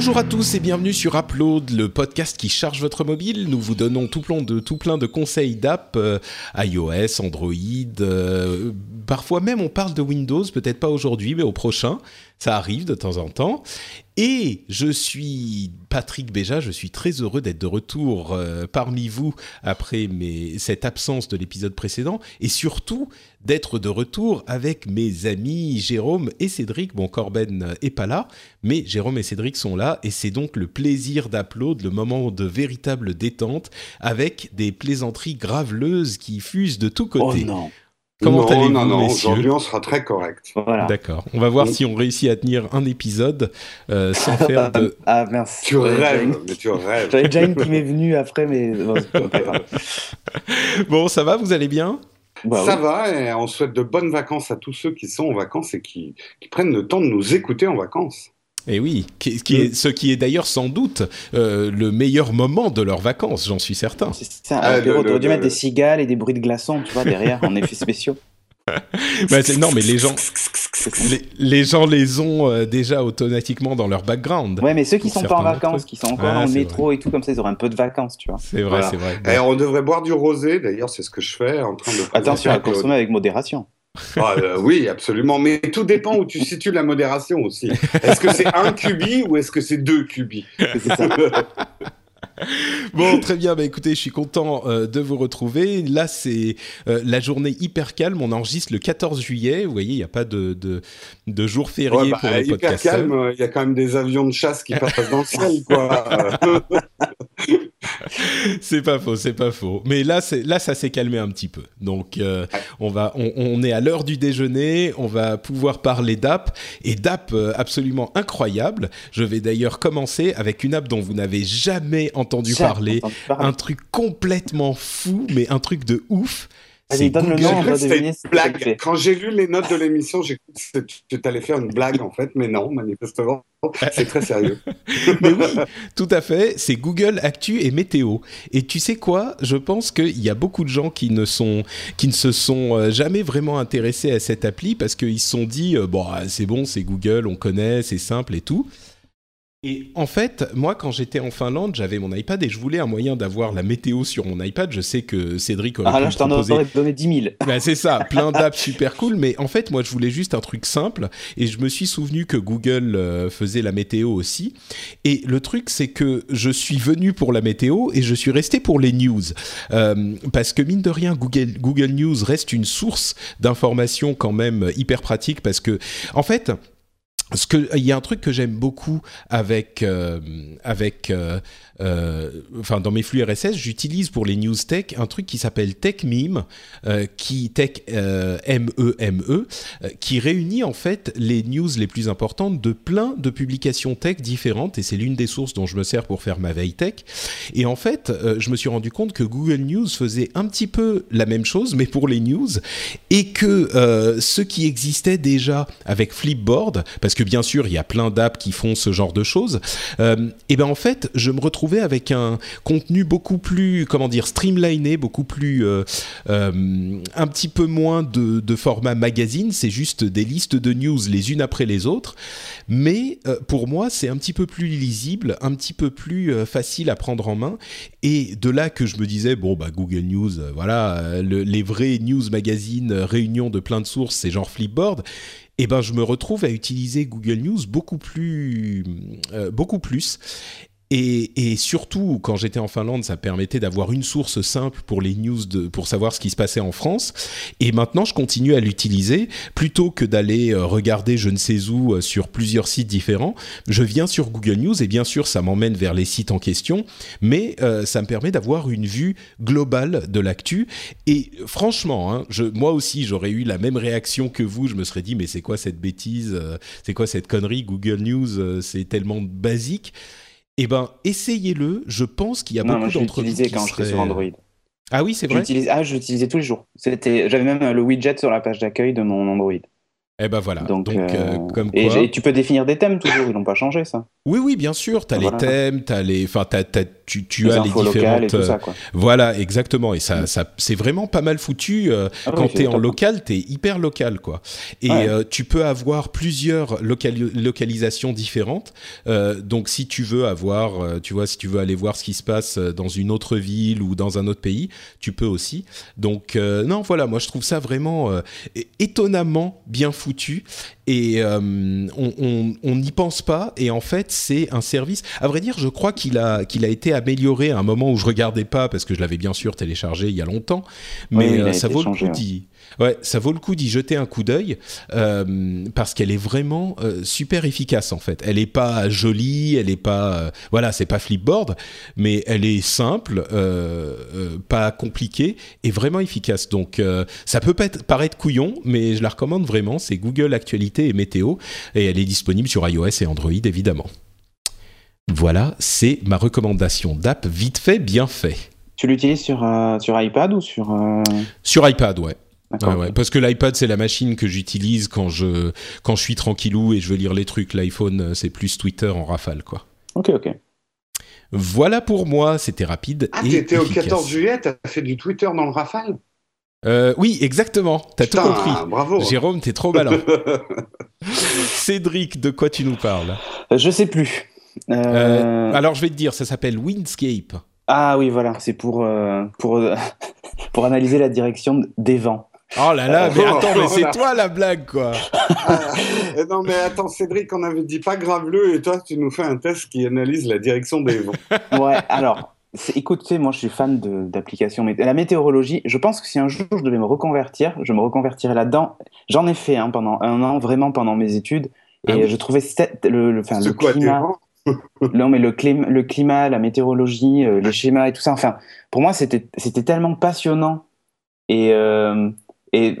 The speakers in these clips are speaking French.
Bonjour à tous et bienvenue sur Upload, le podcast qui charge votre mobile. Nous vous donnons tout plein de, conseils d'app euh, iOS, Android. euh, parfois même on parle de Windows, peut-être pas aujourd'hui, mais au prochain. Ça arrive de temps en temps. Et je suis Patrick Béja, je suis très heureux d'être de retour euh, parmi vous après cette absence de l'épisode précédent et surtout d'être de retour avec mes amis Jérôme et Cédric. Bon, Corben est pas là, mais Jérôme et Cédric sont là et c'est donc le plaisir d'upload, le moment de véritable détente avec des plaisanteries graveleuses qui fusent de tous Oh côtés. non. Comment non, allez-vous, non, non, messieurs aujourd'hui on sera très correct. Voilà. D'accord. On va voir si on réussit à tenir un épisode euh, sans faire de. Ah mince. Tu rêves, une- mais tu rêves. J'avais déjà une qui m'est venue après, mais bon, c'est pas grave. Bon, ça va Vous allez bien? Bah Ça oui. va, et on souhaite de bonnes vacances à tous ceux qui sont en vacances et qui, qui prennent le temps de nous écouter en vacances. Eh oui, qui, qui est, ce qui est d'ailleurs sans doute euh, le meilleur moment de leurs vacances, j'en suis certain. C'est ça, Ah, le- t'aurais dû le- mettre des cigales et des bruits de glaçons, tu vois, derrière, en effets spéciaux. Bah, non, mais les gens, les, les gens les ont euh, déjà automatiquement dans leur background. Ouais, mais ceux qui sont pas en vacances, qui sont encore Ah, dans le métro et tout, comme ça, ils auraient un peu de vacances, tu vois. C'est vrai, Voilà. c'est vrai. Et on devrait boire du rosé, d'ailleurs c'est ce que je fais en train de Attention à consommer avec modération. Ah, euh, oui, absolument, mais tout dépend où tu situes la modération aussi. Est-ce que c'est un cubi ou est-ce que c'est deux cubis? C'est ça. Bon, très bien. Bah, écoutez, je suis content euh, de vous retrouver. Là, c'est euh, la journée hyper calme. On enregistre le 14 juillet. Vous voyez, il n'y a pas de, de, de jour férié Ouais, bah, pour le hyper podcast. calme, euh, il y a quand même des avions de chasse qui passent dans le ciel, quoi. C'est pas faux, c'est pas faux. Mais là, c'est là, ça s'est calmé un petit peu. Donc, euh, on va, on, on est à l'heure du déjeuner. On va pouvoir parler d'app et d'app euh, absolument incroyable. Je vais d'ailleurs commencer avec une app dont vous n'avez jamais entendu parler, entendu parler. un truc complètement fou, mais un truc de ouf. Vas-y, C'est donne le Google. nom, on va deviner une ce que ça blague. Quand j'ai lu les notes de l'émission, j'ai cru que tu allais faire une blague en fait, mais non, manifestement, c'est très sérieux. Mais oui, tout à fait. C'est Google Actu et Météo. Et tu sais quoi Je pense qu'il y a beaucoup de gens qui ne sont, qui ne se sont euh, jamais vraiment intéressés à cette appli parce qu'ils se sont dit euh, bon, ah, c'est bon, c'est Google, on connaît, c'est simple et tout. Et en fait, moi, quand j'étais en Finlande, j'avais mon iPad et je voulais un moyen d'avoir la météo sur mon iPad. Je sais que Cédric aurait Ah là, je t'en proposer aurais donné 10 000. bah, c'est ça, plein d'apps super cool, mais en fait, moi, je voulais juste un truc simple, et je me suis souvenu que Google euh, faisait la météo aussi. Et le truc, c'est que je suis venu pour la météo et je suis resté pour les news, Euh, parce que mine de rien, Google, Google News reste une source d'information quand même hyper pratique, parce que, en fait. Il y a un truc que j'aime beaucoup avec, euh, avec euh, euh, enfin dans mes flux RSS, j'utilise pour les news tech un truc qui s'appelle TechMeme, euh, qui tech euh, M E M E, euh, qui réunit en fait les news les plus importantes de plein de publications tech différentes et c'est l'une des sources dont je me sers pour faire ma veille tech. Et en fait, je me suis rendu compte que Google News faisait un petit peu la même chose mais pour les news et que ce qui existait déjà avec Flipboard, parce que bien sûr il y a plein d'apps qui font ce genre de choses, euh, et ben en fait je me retrouvais avec un contenu beaucoup plus comment dire streamliné, beaucoup plus euh, euh, un petit peu moins de, format magazine, c'est juste des listes de news les unes après les autres, mais pour moi c'est un petit peu plus lisible, un petit peu plus facile à prendre en main, et de là que je me disais bon bah Google News, voilà le- les vrais news magazines, réunions de plein de sources, c'est genre Flipboard. Et ben je me retrouve à utiliser Google News beaucoup plus, euh, beaucoup plus. Et, et, surtout, quand j'étais en Finlande, ça permettait d'avoir une source simple pour les news, de, pour savoir ce qui se passait en France. Et maintenant, je continue à l'utiliser. Plutôt que d'aller euh, regarder je ne sais où euh, sur plusieurs sites différents, je viens sur Google News et bien sûr, ça m'emmène vers les sites en question, mais euh, ça me permet d'avoir une vue globale de l'actu. Et franchement, hein, je, moi aussi, j'aurais eu la même réaction que vous. Je me serais dit, mais c'est quoi cette bêtise C'est quoi cette connerie? Google News, c'est tellement basique eh ben, essayez-le. Je pense qu'il y a beaucoup d'entre vous qui quand j'étais sur Android. Ah oui, c'est vrai. Ah, je l'utilisais tous les jours. C'était, j'avais même le widget sur la page d'accueil de mon Android. Eh ben voilà. Donc, euh, comme quoi... et, tu peux définir des thèmes toujours, ils n'ont pas changé ça. Oui, oui, bien sûr. Tu as les thèmes, as les... Enfin, tu, tu as les différentes. Et tout ça, quoi. Voilà, exactement. Et ça, ça c'est vraiment pas mal foutu. Euh, ah quand tu es en local, tu es hyper local. quoi. Et euh, tu peux avoir plusieurs localisations différentes. donc, si tu veux avoir, tu vois, si tu veux aller voir ce qui se passe dans une autre ville ou dans un autre pays, tu peux aussi. Donc, non, voilà, moi je trouve ça vraiment étonnamment bien foutu et euh, on n'y pense pas. Et en fait c'est un service. À vrai dire, je crois qu'il a qu'il a été amélioré à un moment où je regardais pas parce que je l'avais bien sûr téléchargé il y a longtemps, mais euh, ça vaut le coup d'y Ouais, ça vaut le coup d'y jeter un coup d'œil euh, parce qu'elle est vraiment euh, super efficace en fait. Elle est pas jolie, elle est pas, euh, voilà, c'est pas Flipboard, mais elle est simple, pas compliquée et vraiment efficace. Donc ça peut paraître couillon, mais je la recommande vraiment. C'est Google Actualité et Météo et elle est disponible sur iOS et Android évidemment. Voilà, c'est ma recommandation d'app vite fait, bien fait. Tu l'utilises sur, sur iPad ou sur... Sur iPad, ouais parce que l'iPad c'est la machine que j'utilise quand je quand je suis tranquillou et je veux lire les trucs. L'iPhone euh, c'est plus Twitter en rafale quoi. Ok ok. Voilà pour moi, c'était rapide. Ah, t'étais au 14 juillet, t'as fait du Twitter dans le rafale? Euh, Oui, exactement. T'as tout compris. Bravo. Jérôme, t'es trop malin. Cédric, de quoi tu nous parles? Euh, Je sais plus. alors je vais te dire, ça s'appelle Windscape. Ah oui, voilà, c'est pour, pour, pour analyser la direction des vents. Oh là là, mais attends, mais c'est toi la blague, quoi. Euh, non, mais attends, Cédric, on avait dit pas graveleux, et toi, tu nous fais un test qui analyse la direction des vents. Ouais, alors, écoutez, moi, je suis fan d'applications. La météorologie, je pense que si un jour je devais me reconvertir, je me reconvertirais là-dedans. J'en ai fait hein, pendant un an, vraiment pendant mes études, et ah je trouvais le, le, climat. non, mais le, climat, le climat, la météorologie, euh, les schémas et tout ça. Enfin, pour moi, c'était tellement passionnant. Et, euh, et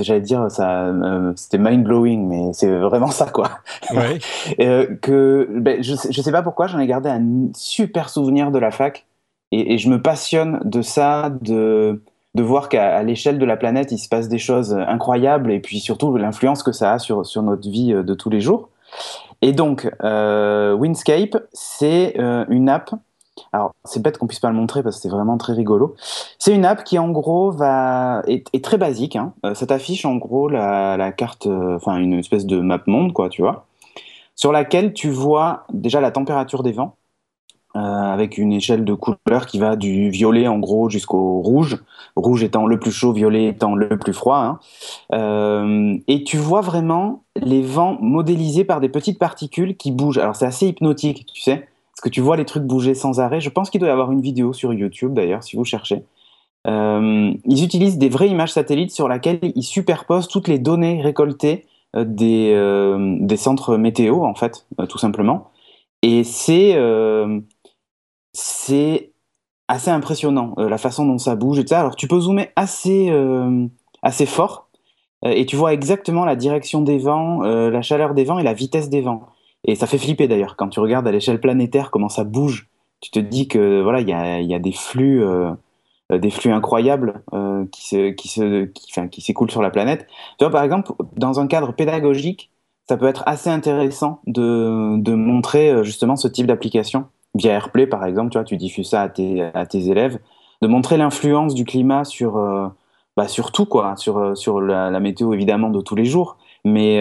j'allais dire, ça, euh, c'était mind blowing, mais c'est vraiment ça, quoi. Ouais. euh, que, ben, je, je sais pas pourquoi, j'en ai gardé un super souvenir de la fac, et, et je me passionne de ça, de, de voir qu'à l'échelle de la planète, il se passe des choses incroyables, et puis surtout l'influence que ça a sur, sur notre vie euh, de tous les jours. Et donc, euh, Windscape, c'est euh, une app alors, c'est bête qu'on puisse pas le montrer parce que c'est vraiment très rigolo. C'est une app qui, en gros, va est, très basique. Hein. Euh, ça t'affiche en gros la, carte, euh, enfin une espèce de map monde, quoi, tu vois, sur laquelle tu vois déjà la température des vents. Euh, avec une échelle de couleurs qui va du violet en gros jusqu'au rouge, rouge étant le plus chaud, violet étant le plus froid. Hein. et tu vois vraiment les vents modélisés par des petites particules qui bougent. Alors c'est assez hypnotique, tu sais que tu vois les trucs bouger sans arrêt. Je pense qu'il doit y avoir une vidéo sur YouTube d'ailleurs, si vous cherchez. Euh, ils utilisent des vraies images satellites sur lesquelles ils superposent toutes les données récoltées euh, des, euh, des, centres météo, en fait, tout simplement. Et c'est c'est assez impressionnant, la façon dont ça bouge et ça. Alors tu peux zoomer assez, assez fort et tu vois exactement la direction des vents, la chaleur des vents et la vitesse des vents. Et ça fait flipper d'ailleurs quand tu regardes à l'échelle planétaire comment ça bouge. Tu te dis que voilà, il y a, y a, des flux, euh, des flux incroyables euh, qui se, qui se, qui, s'écoulent sur la planète. Tu vois, par exemple, dans un cadre pédagogique, ça peut être assez intéressant de, de montrer euh, justement ce type d'application via AirPlay, par exemple. Tu vois, tu diffuses ça à tes, à tes élèves, de montrer l'influence du climat sur, euh, bah, sur tout quoi, sur, sur la, météo évidemment de tous les jours, mais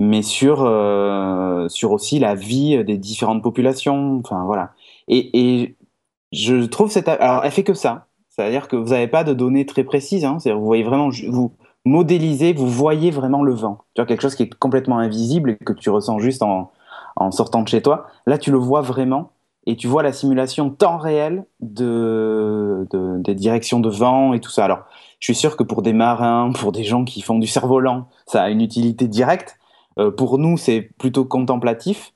mais sur, euh, sur aussi la vie des différentes populations. Enfin, voilà. Et, je trouve cette. Alors, elle fait que ça. C'est-à-dire que vous n'avez pas de données très précises. Hein. Vous voyez vraiment. Vous modélisez, vous voyez vraiment le vent. Tu vois, quelque chose qui est complètement invisible et que tu ressens juste en, en sortant de chez toi. Là, tu le vois vraiment. et tu vois la simulation temps réel de, des directions de vent et tout ça. Alors, je suis sûr que pour des marins, pour des gens qui font du cerf-volant, ça a une utilité directe. Euh, pour nous, c'est plutôt contemplatif.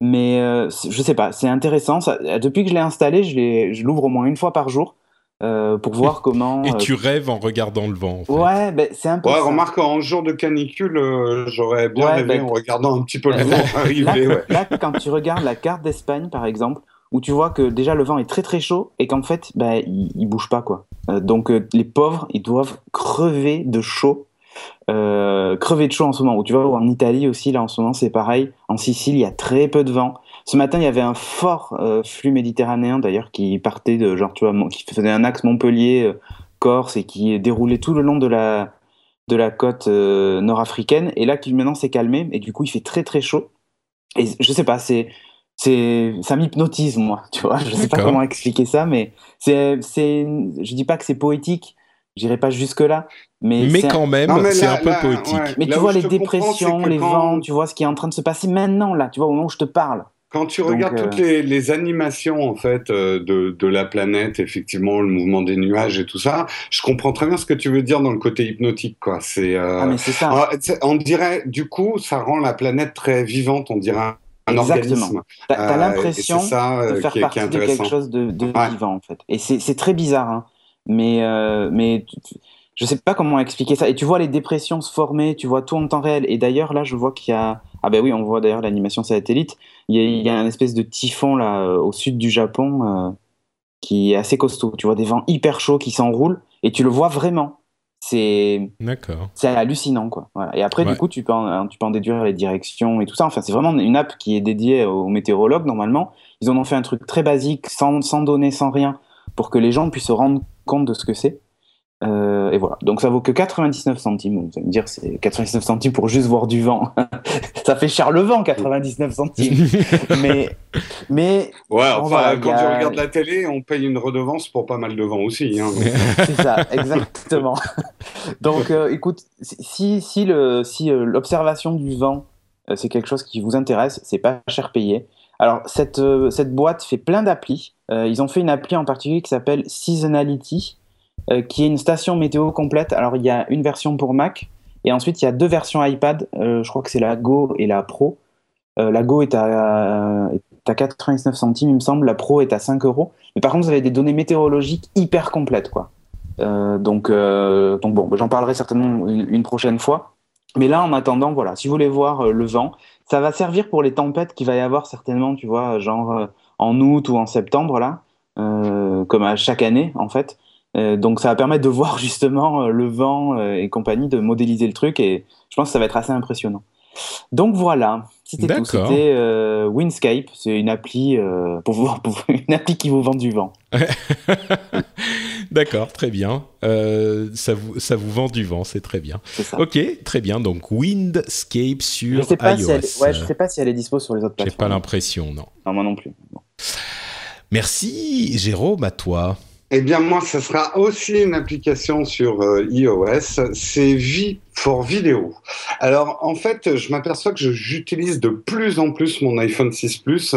Mais euh, je sais pas, c'est intéressant. Ça, depuis que je l'ai installé, je l'ouvre au moins une fois par jour. Euh, pour voir comment. Et tu rêves en regardant le vent. En fait. Ouais, ben, c'est un peu. Ouais, remarque en jour de canicule, j'aurais bien rêvé ben, en regardant un petit peu le vent arriver. Là, là, quand tu regardes la carte d'Espagne, par exemple, où tu vois que déjà le vent est très très chaud et qu'en fait, bah, il, il, bouge pas quoi. Euh, donc euh, les pauvres, ils doivent crever de chaud, euh, crever de chaud en ce moment. Ou tu vois, en Italie aussi, là en ce moment, c'est pareil. En Sicile, il y a très peu de vent. Ce matin, il y avait un fort euh, flux méditerranéen d'ailleurs qui partait de genre, tu vois, qui faisait un axe Montpellier-Corse et qui déroulait tout le long de la de la côte nord-africaine. Et là, qui maintenant s'est calmé et du coup, il fait très très chaud. Et je sais pas, c'est c'est ça m'hypnotise moi tu vois je sais pas comment expliquer ça mais c'est c'est je dis pas que c'est poétique j'irai pas jusque là mais mais quand même c'est un peu poétique mais tu vois les dépressions les vents tu vois ce qui est en train de se passer maintenant là tu vois au moment où je te parle quand tu regardes toutes euh, les, les, animations en fait euh, de, de, la planète, effectivement, le mouvement des nuages et tout ça, je comprends très bien ce que tu veux dire dans le côté hypnotique, quoi. C'est, euh, ah, mais c'est ça. on dirait, du coup, ça rend la planète très vivante. On dirait Exactement. Tu as, l'impression de faire partie de quelque chose de, vivant, en fait. Et c'est très bizarre, hein. Mais, euh, mais je sais pas comment expliquer ça. Et tu vois les dépressions se former, tu vois tout en temps réel. Et d'ailleurs, là, je vois qu'il y a. Ah, ben oui, on voit d'ailleurs l'animation satellite. Il y, a, il y a un espèce de typhon, là, euh, au sud du Japon, qui est assez costaud. Tu vois des vents hyper chauds qui s'enroulent, et tu le vois vraiment c'est c'est hallucinant quoi et après du coup tu peux en, tu peux en déduire les directions et tout ça enfin c'est vraiment une app qui est dédiée aux météorologues normalement ils en ont fait un truc très basique sans, sans données sans rien pour que les gens puissent se rendre compte de ce que c'est euh, et voilà. Donc ça vaut que 99 centimes. Vous allez me dire, c'est 99 centimes pour juste voir du vent. ça fait cher le vent, 99 centimes. mais, mais. Ouais, enfin, quand tu regardes la télé, on paye une redevance pour pas mal de vent aussi. Hein, c'est ça, exactement. Donc, euh, écoute, si, si euh, l'observation du vent, c'est quelque chose qui vous intéresse, c'est pas cher payé. Alors, cette, cette boîte fait plein d'applis. ils ont fait une appli en particulier qui s'appelle Seasonality euh, qui est une station météo complète. Alors il y a une version pour Mac et ensuite il y a deux versions iPad. Euh, je crois que c'est la Go et la Pro. Euh, la Go est à, est à 99 centimes, il me semble. La Pro est à 5 euros. Mais par contre, vous avez des données météorologiques hyper complètes, quoi. donc, donc bon, j'en parlerai certainement une, prochaine fois. Mais là, en attendant, voilà, si vous voulez voir le vent, ça va servir pour les tempêtes qu'il va y avoir certainement, tu vois, genre en août ou en septembre, là, comme à chaque année, en fait. Euh, donc ça va permettre de voir justement euh, le vent euh, et compagnie, de modéliser le truc et je pense que ça va être assez impressionnant. Donc voilà, c'était tout. C'était Windscape, c'est une appli pour, vous, une appli qui vous vend du vent. D'accord, très bien. ça, vous, ça vous vend du vent, c'est très bien. Ok, très bien. Donc Windscape sur je iOS. ouais, je sais pas si elle est dispo sur les autres plateformes. J'ai pas l'impression, non. Non, moi non plus. Merci Jérôme, à toi. Eh bien, moi, ce sera aussi une application sur euh, iOS. C'est V for Video. Alors, en fait, je m'aperçois que j'utilise de plus en plus mon iPhone 6 Plus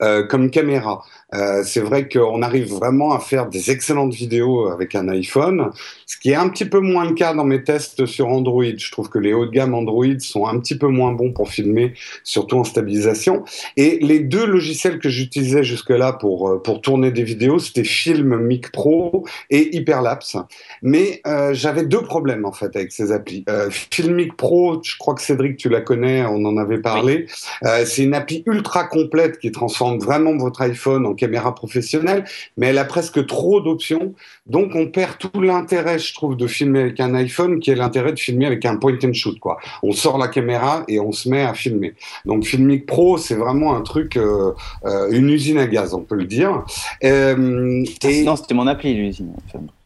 euh, comme caméra. Euh, c'est vrai qu'on arrive vraiment à faire des excellentes vidéos avec un iPhone, ce qui est un petit peu moins le cas dans mes tests sur Android. Je trouve que les hauts de gamme Android sont un petit peu moins bons pour filmer, surtout en stabilisation. Et les deux logiciels que j'utilisais jusque-là pour, euh, pour tourner des vidéos, c'était Filmic Pro et Hyperlapse. Mais euh, j'avais deux problèmes en fait avec ces applis. Euh, Filmic Pro, je crois que Cédric, tu la connais, on en avait parlé. Euh, c'est une appli ultra complète qui transforme vraiment votre iPhone en caméra professionnelle, mais elle a presque trop d'options. Donc on perd tout l'intérêt, je trouve, de filmer avec un iPhone, qui est l'intérêt de filmer avec un point and shoot. Quoi. On sort la caméra et on se met à filmer. Donc Filmic Pro, c'est vraiment un truc, euh, euh, une usine à gaz, on peut le dire. Euh, et... Non, c'était mon appli, l'usine.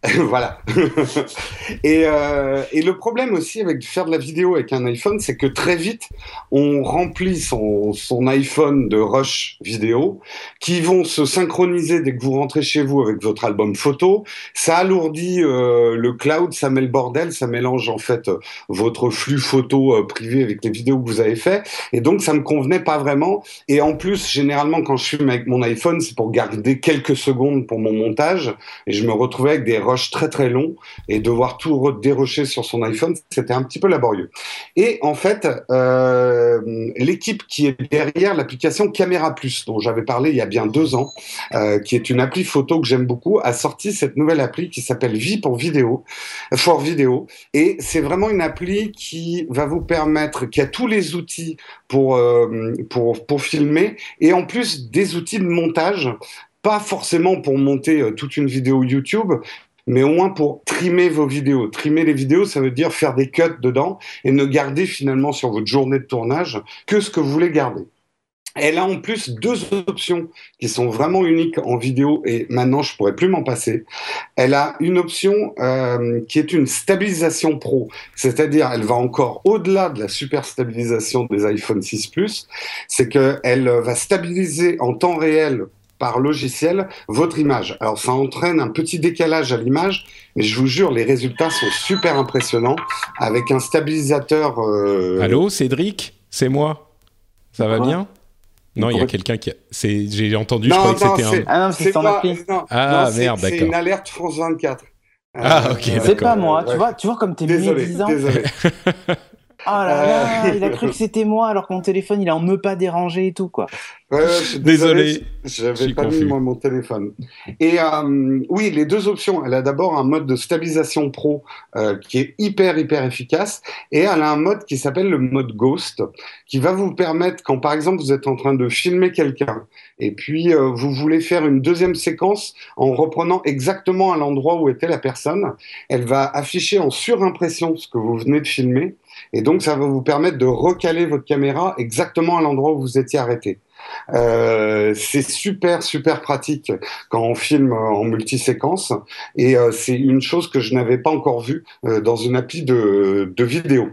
voilà. et, euh, et, le problème aussi avec faire de la vidéo avec un iPhone, c'est que très vite, on remplit son, son, iPhone de rush vidéo qui vont se synchroniser dès que vous rentrez chez vous avec votre album photo. Ça alourdit euh, le cloud, ça met le bordel, ça mélange en fait votre flux photo euh, privé avec les vidéos que vous avez fait. Et donc, ça me convenait pas vraiment. Et en plus, généralement, quand je filme avec mon iPhone, c'est pour garder quelques secondes pour mon montage. Et je me retrouvais avec des rushs très très longs et devoir tout dérocher sur son iPhone, c'était un petit peu laborieux. Et en fait, euh, l'équipe qui est derrière l'application Caméra Plus, dont j'avais parlé il y a bien deux ans, euh, qui est une appli photo que j'aime beaucoup, a sorti cette nouvelle appli qui s'appelle Vie pour vidéo, for vidéo. Et c'est vraiment une appli qui va vous permettre, qui a tous les outils pour, euh, pour, pour filmer et en plus des outils de montage pas forcément pour monter toute une vidéo YouTube, mais au moins pour trimer vos vidéos. Trimer les vidéos, ça veut dire faire des cuts dedans et ne garder finalement sur votre journée de tournage que ce que vous voulez garder. Elle a en plus deux options qui sont vraiment uniques en vidéo et maintenant je pourrais plus m'en passer. Elle a une option euh, qui est une stabilisation pro, c'est-à-dire elle va encore au-delà de la super stabilisation des iPhone 6 Plus, c'est qu'elle va stabiliser en temps réel par logiciel votre image. Alors ça entraîne un petit décalage à l'image, mais je vous jure, les résultats sont super impressionnants avec un stabilisateur. Euh... Allô, Cédric, c'est moi. Ça va bien? Non, il y a quelqu'un qui. A... J'ai entendu, je crois que c'était un. Ah non, c'est appli. Ah merde, d'accord. C'est une alerte France 24. Ah, ok. C'est pas moi. Tu vois, tu vois comme t'es médisant. Désolé. Oh là là, il a cru que c'était moi alors que mon téléphone il est en ne pas déranger et tout quoi. Ouais, je désolé, j'avais pas mis moi, mon téléphone. Et euh, oui, les deux options. Elle a d'abord un mode de stabilisation pro euh, qui est hyper hyper efficace, et elle a un mode qui s'appelle le mode Ghost, qui va vous permettre quand par exemple vous êtes en train de filmer quelqu'un et puis euh, vous voulez faire une deuxième séquence en reprenant exactement à l'endroit où était la personne, elle va afficher en surimpression ce que vous venez de filmer, et donc ça va vous permettre de recaler votre caméra exactement à l'endroit où vous étiez arrêté. Euh, c'est super super pratique quand on filme en multiséquence et euh, c'est une chose que je n'avais pas encore vue euh, dans une appli de, de vidéo.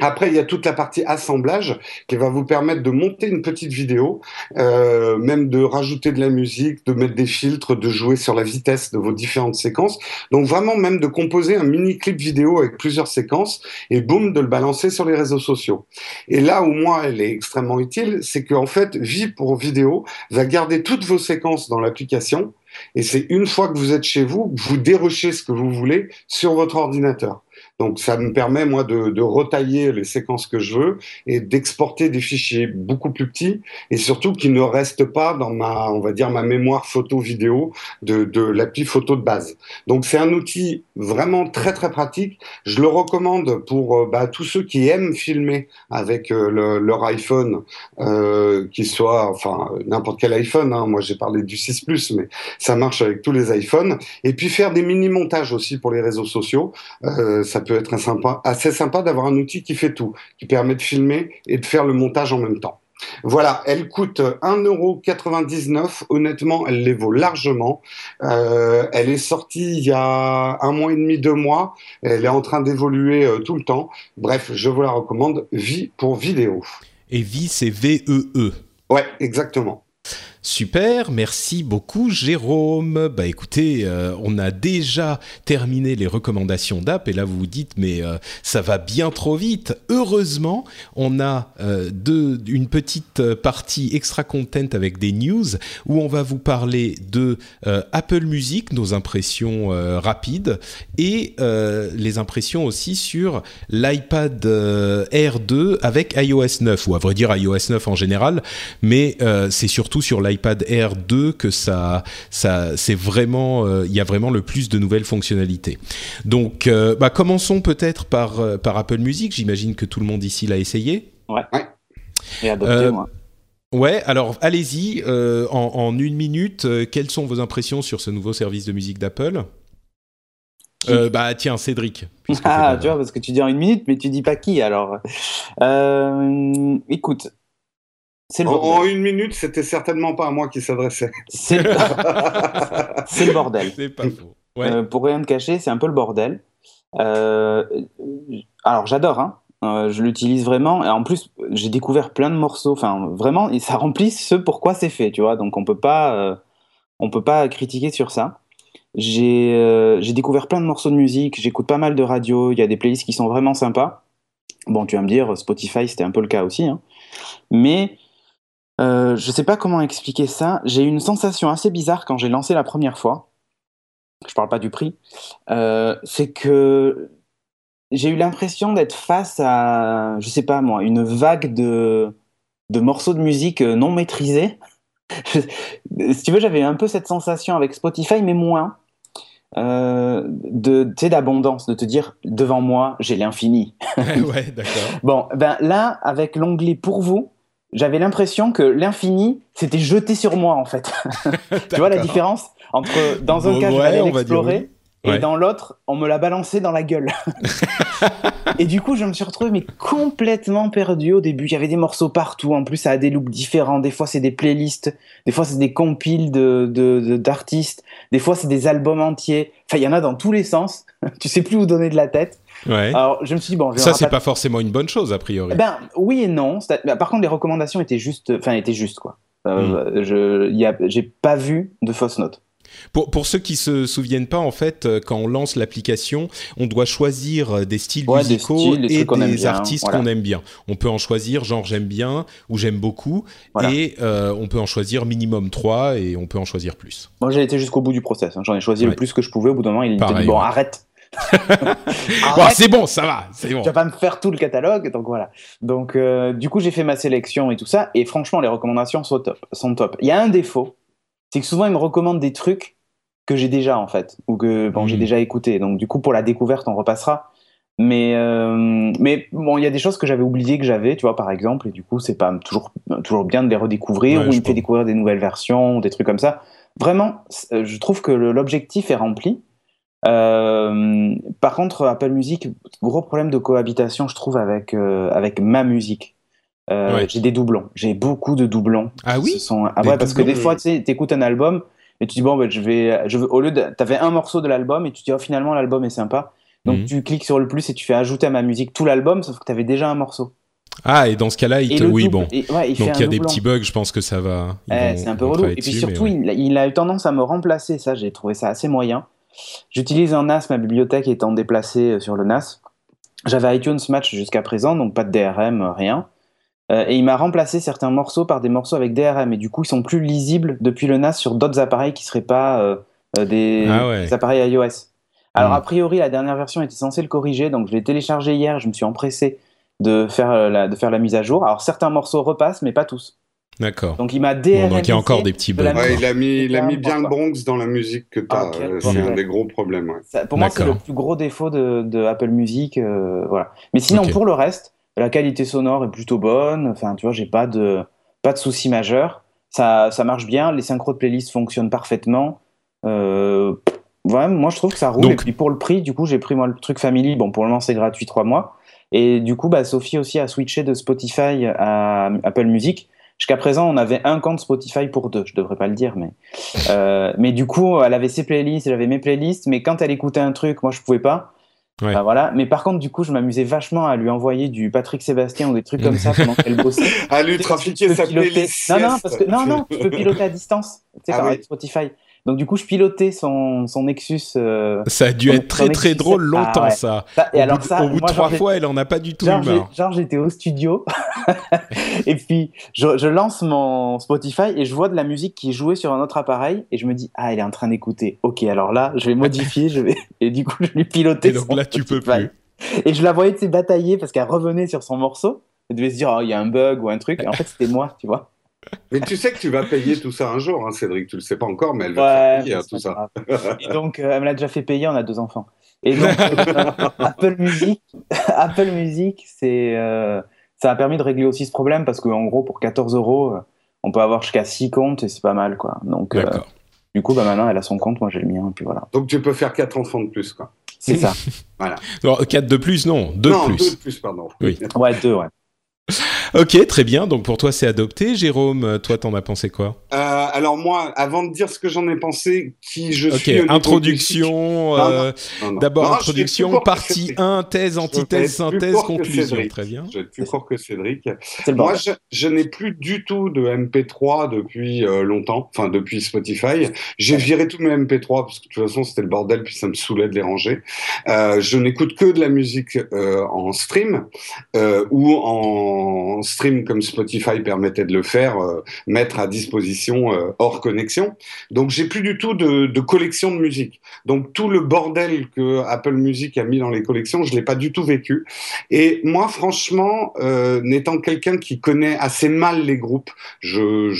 Après, il y a toute la partie assemblage qui va vous permettre de monter une petite vidéo, euh, même de rajouter de la musique, de mettre des filtres, de jouer sur la vitesse de vos différentes séquences. Donc vraiment même de composer un mini clip vidéo avec plusieurs séquences et boum, de le balancer sur les réseaux sociaux. Et là où moi, elle est extrêmement utile, c'est qu'en fait, Vie pour vidéo va garder toutes vos séquences dans l'application. Et c'est une fois que vous êtes chez vous, vous dérochez ce que vous voulez sur votre ordinateur. Donc ça me permet moi de, de, retailler les séquences que je veux et d'exporter des fichiers beaucoup plus petits et surtout qui ne restent pas dans ma, on va dire ma mémoire photo vidéo de, de l'appli photo de base. Donc c'est un outil vraiment très très pratique. Je le recommande pour euh, bah, tous ceux qui aiment filmer avec euh, le, leur iPhone, euh, qui soit enfin n'importe quel iPhone. Hein. Moi j'ai parlé du 6 Plus, mais ça marche avec tous les iPhones. Et puis faire des mini montages aussi pour les réseaux sociaux. Euh, ça peut être sympa, assez sympa d'avoir un outil qui fait tout, qui permet de filmer et de faire le montage en même temps. Voilà, elle coûte 1,99€. Honnêtement, elle les vaut largement. Euh, elle est sortie il y a un mois et demi, deux mois. Elle est en train d'évoluer euh, tout le temps. Bref, je vous la recommande. Vie pour vidéo. Et vie, c'est V-E-E. -E. Ouais, exactement. Super, merci beaucoup Jérôme. Bah écoutez, euh, on a déjà terminé les recommandations d'app et là vous vous dites mais euh, ça va bien trop vite. Heureusement, on a euh, une petite partie extra content avec des news où on va vous parler de Apple Music, nos impressions rapides et les impressions aussi sur l'iPad Air 2 avec iOS 9 ou à vrai dire iOS 9 en général, mais c'est surtout sur l'iPad iPad Air 2 que ça, ça c'est vraiment, euh, il y a vraiment le plus de nouvelles fonctionnalités. Donc, euh, bah, commençons peut-être par, euh, par Apple Music. J'imagine que tout le monde ici l'a essayé. Ouais. Et adopté, moi. Ouais, alors allez-y, en, en, une minute, quelles sont vos impressions sur ce nouveau service de musique d'Apple? Bah tiens, Cédric. Ah, tu vois, parce que tu dis en une minute, mais tu dis pas qui alors. écoute, en, en, une minute, c'était certainement pas à moi qui s'adressait. C'est le... le... bordel. C'est pas faux. euh, pour rien te cacher, c'est un peu le bordel. Euh, alors j'adore, hein. Euh, je l'utilise vraiment. Et en plus, j'ai découvert plein de morceaux. Enfin, vraiment, et ça remplit ce pourquoi c'est fait, tu vois. Donc on peut pas, on peut pas critiquer sur ça. J'ai découvert plein de morceaux de musique. J'écoute pas mal de radio. Il y a des playlists qui sont vraiment sympas. Bon, tu vas me dire, Spotify, c'était un peu le cas aussi. Hein. Mais je sais pas comment expliquer ça. J'ai eu une sensation assez bizarre quand j'ai lancé la première fois je parle pas du prix, euh, c'est que j'ai eu l'impression d'être face à, je sais pas moi, une vague de, de morceaux de musique non maîtrisés. si tu veux, j'avais un peu cette sensation avec Spotify, mais moins. Euh, de d'abondance, de te dire devant moi j'ai l'infini. ouais, d'accord. Bon, ben là avec l'onglet pour vous, j'avais l'impression que l'infini s'était jeté sur moi en fait. tu vois la différence entre dans un cas je vais l'explorer et dans l'autre on me l'a balancé dans la gueule. et du coup je me suis retrouvé mais complètement perdu au début. Il y avait des morceaux partout. En plus ça a des looks différents. Des fois c'est des playlists, des fois c'est des compiles de d'artistes, des fois c'est des albums entiers. Enfin il y en a dans tous les sens. tu sais plus où donner de la tête. Ouais. Alors, je me suis dit, bon, ça, c'est pas forcément une bonne chose, a priori. Ben, oui et non. Bah, par contre, les recommandations étaient juste, enfin, étaient justes, quoi. Euh, hmm. Je, j'ai pas vu de fausses notes. Pour, pour, ceux qui se souviennent pas, en fait, euh, quand on lance l'application, on doit choisir euh, des styles musicaux et des artistes qu'on aime bien. On peut en choisir genre j'aime bien ou j'aime beaucoup et on peut en choisir minimum 3 et on peut en choisir plus. Moi j'ai été jusqu'au bout du process. Hein. J'en ai choisi le plus que je pouvais. Au bout d'un moment, il dit bon arrête, c'est bon, ça va, c'est bon. Tu vas pas me faire tout le catalogue, donc voilà. Donc, euh, du coup, j'ai fait ma sélection et tout ça, et franchement, les recommandations sont top. Sont top. Il y a un défaut, c'est que souvent, ils me recommandent des trucs que j'ai déjà, en fait, ou que bon, j'ai hmm. déjà écouté. Donc, du coup, pour la découverte, on repassera. Mais, euh, mais bon, il y a des choses que j'avais oubliées que j'avais, tu vois, par exemple, et du coup, c'est pas toujours, toujours bien de les redécouvrir, ou il me fait découvrir des nouvelles versions, des trucs comme ça. Vraiment, je trouve que l'objectif est rempli. Euh, par contre, Apple Music, gros problème de cohabitation, je trouve, avec, euh, avec ma musique. Euh, j'ai des doublons. J'ai beaucoup de doublons. Ah oui sont... ah ouais, Parce que des fois, tu écoutes un album et tu dis, bon, ben, je vais, je veux, au lieu de. Tu avais un morceau de l'album et tu dis, oh, finalement, l'album est sympa. Donc, mhm. tu cliques sur le plus et tu fais ajouter à ma musique tout l'album, sauf que tu avais déjà un morceau. Ah, et dans ce cas-là, il te... oui, bon. il Donc il y a des petits bugs, je pense que ça va. Eh, c'est un peu relou. Et puis surtout, il, il, a eu tendance à me remplacer. Ça, j'ai trouvé ça assez moyen. J'utilise un NAS, ma bibliothèque étant déplacée euh, sur le NAS. J'avais iTunes Match jusqu'à présent, donc pas de DRM, euh, rien. Euh, et il m'a remplacé certains morceaux par des morceaux avec DRM. Et du coup, ils sont plus lisibles depuis le NAS sur d'autres appareils qui ne seraient pas ah des, appareils iOS. Alors, hmm. a priori, la dernière version était censée le corriger, donc je l'ai téléchargé hier, je me suis empressé de faire, la, de faire la mise à jour. Alors, certains morceaux repassent, mais pas tous. D'accord. Donc il m'a DRM. donc il y a encore des petits bugs. il a mis, il a mis bien le Bronx dans la musique que tu as. Euh, c'est un des gros problèmes. pour moi, c'est le plus gros défaut de, de Apple Music. Euh, voilà. Mais sinon, pour le reste, la qualité sonore est plutôt bonne. Enfin, tu vois, j'ai pas de, pas de soucis majeurs. Ça, ça marche bien. Les synchros de playlist fonctionnent parfaitement. Euh, ouais, moi, je trouve que ça roule. Et puis pour le prix, du coup, j'ai pris moi le truc Family. Bon, pour le moment, c'est gratuit trois mois. Et du coup, bah, Sophie aussi a switché de Spotify à Apple Music. Jusqu'à présent, on avait un compte Spotify pour deux. Je devrais pas le dire, mais euh, mais du coup, elle avait ses playlists, j'avais mes playlists. Mais quand elle écoutait un truc, moi, je pouvais pas. voilà. Mais par contre, du coup, je m'amusais vachement à lui envoyer du Patrick Sébastien ou des trucs comme ça pendant qu'elle bossait. à lui trafiquer sa playlist. Non, non, parce que non, non, tu peux piloter à distance. Tu sais, ah, Spotify. Donc du coup, je pilotais son, son Nexus. Euh, ça a dû être très très drôle longtemps ah ça. Et au alors bout, ça, au bout de trois fois, elle en a pas du tout genre, Genre j'étais au studio et puis je, je, lance mon Spotify et je vois de la musique qui est jouée sur un autre appareil et je me dis ah elle est en train d'écouter. Ok alors là je vais modifier, je vais et du coup je lui pilotais. Et donc là tu peux plus. Et je la voyais batailler parce qu'elle revenait sur son morceau. Elle devait se dire oh il y a un bug ou un truc. Et en fait c'était moi tu vois. Mais tu sais que tu vas payer tout ça un jour, hein, Cédric. Tu le sais pas encore, mais elle va payer hein, tout ça. Et donc, euh, elle me l'a déjà fait payer. On a deux enfants. Et donc, euh, Apple Music, Apple Music, c'est, euh, ça a permis de régler aussi ce problème parce qu'en gros, pour 14 euros, on peut avoir jusqu'à 6 comptes et c'est pas mal, quoi. Donc, du coup, bah, maintenant, elle a son compte, moi j'ai le mien, puis voilà. Donc, tu peux faire 4 enfants de plus, quoi. C'est ça. voilà. Alors, 4 de plus, non, 2 de plus. Non, 2 de plus, pardon. Oui. Ouais, 2, ouais. Ok, très bien. Donc pour toi, c'est adopté. Jérôme, toi, t'en as pensé quoi? Euh, Alors moi, avant de dire ce que j'en ai pensé, qui je suis. Ok, introduction. Euh, D'abord, introduction, partie 1, thèse, antithèse, synthèse, conclusion. Très bien. Je vais être plus fort que Cédric. Moi, je, je n'ai plus du tout de MP3 depuis euh, longtemps, enfin depuis Spotify. J'ai viré tous mes MP3 parce que de toute façon, c'était le bordel, puis ça me saoulait de les ranger. Euh, je n'écoute que de la musique euh, en stream ou en stream comme Spotify permettait de le faire, mettre à disposition hors connexion. Donc, j'ai plus du tout de, collection de musique. Donc, tout le bordel que Apple Music a mis dans les collections, je l'ai pas du tout vécu. Et moi, franchement, euh, n'étant quelqu'un qui connaît assez mal les groupes, je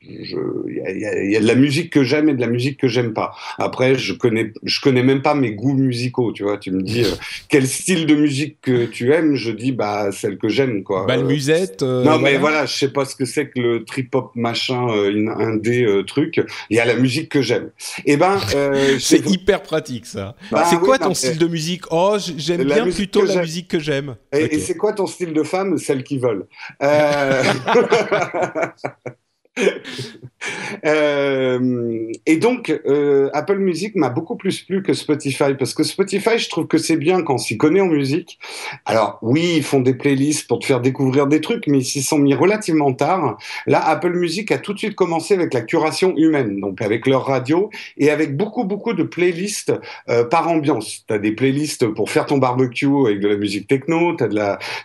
il y, a de la musique que j'aime et de la musique que j'aime pas. Après, je connais, je connais même pas mes goûts musicaux. Tu vois, tu me dis euh, quel style de musique que tu aimes, je dis bah celle que j'aime quoi. Balmusette. Euh, non mais voilà, je sais pas ce que c'est que le trip hop machin, euh, un des trucs. Il y a la musique que j'aime. Et eh ben, c'est hyper pratique ça. Bah c'est quoi ton style de musique? Oh, j'aime bien plutôt la musique que j'aime. Et, et c'est quoi ton style de femme? Celle qui veulent. Euh, et donc, euh, Apple Music m'a beaucoup plus plu que Spotify parce que Spotify, je trouve que c'est bien quand on s'y connaît en musique. Alors oui, ils font des playlists pour te faire découvrir des trucs, mais ils s'y sont mis relativement tard. Là, Apple Music a tout de suite commencé avec la curation humaine, donc avec leur radio et avec beaucoup beaucoup de playlists euh, par ambiance. T'as des playlists pour faire ton barbecue avec de la musique techno, t'as de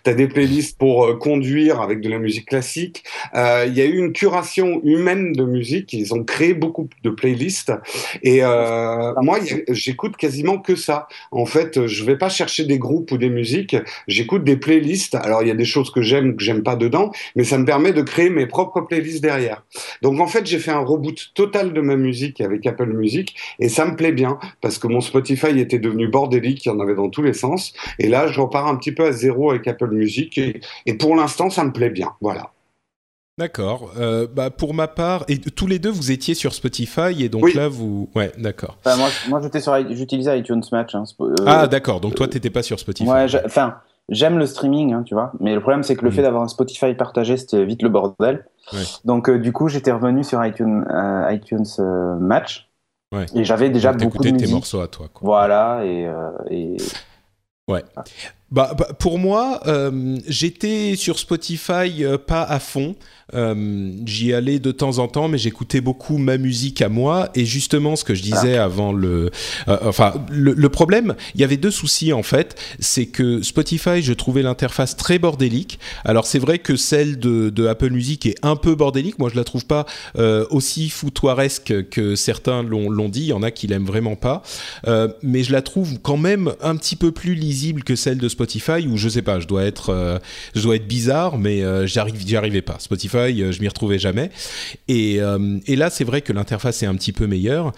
t'as des playlists pour euh, conduire avec de la musique classique. Euh, il y a eu une curation humaine de musique. Ils ont créé beaucoup de playlists. Et euh, moi, j'écoute quasiment que ça. En fait, je vais pas chercher des groupes ou des musiques. J'écoute des playlists. Alors, il y a des choses que j'aime, que j'aime pas dedans, mais ça me permet de créer mes propres playlists derrière. Donc, en fait, j'ai fait un reboot total de ma musique avec Apple Music et ça me plaît bien parce que mon Spotify était devenu bordélique. Il y en avait dans tous les sens. Et là, je repars un petit peu à zéro avec Apple Music et, et pour l'instant, ça me plaît bien. Voilà. D'accord. Euh, bah pour ma part, et tous les deux vous étiez sur Spotify et donc là vous, ouais, d'accord. moi, moi j'étais sur, j'utilisais iTunes Match. Hein, euh, ah d'accord. Donc toi t'étais pas sur Spotify. Ouais, enfin j'aime le streaming, hein, tu vois. Mais le problème c'est que le mm. fait d'avoir un Spotify partagé c'était vite le bordel. Donc euh, du coup j'étais revenu sur iTunes, iTunes Match. Ouais. Et j'avais déjà beaucoup de musique. tes morceaux à toi. Quoi. Voilà et, et... Ouais. Bah, bah, pour moi, euh, j'étais sur Spotify euh, pas à fond. Euh, j'y allais de temps en temps, mais j'écoutais beaucoup ma musique à moi. Et justement, ce que je disais ah. avant le, enfin, le, problème, il y avait deux soucis en fait. C'est que Spotify, je trouvais l'interface très bordélique. Alors c'est vrai que celle de, de, Apple Music est un peu bordélique. Moi, je la trouve pas aussi foutoiresque que certains l'ont dit. Il y en a qui l'aiment vraiment pas, mais je la trouve quand même un petit peu plus lisible que celle de Spotify. Où je sais pas, je dois être, je dois être bizarre, mais j'arrive, j'y arrivais pas. Spotify euh, je m'y retrouvais jamais. Euh, et, là, c'est vrai que l'interface est un petit peu meilleure.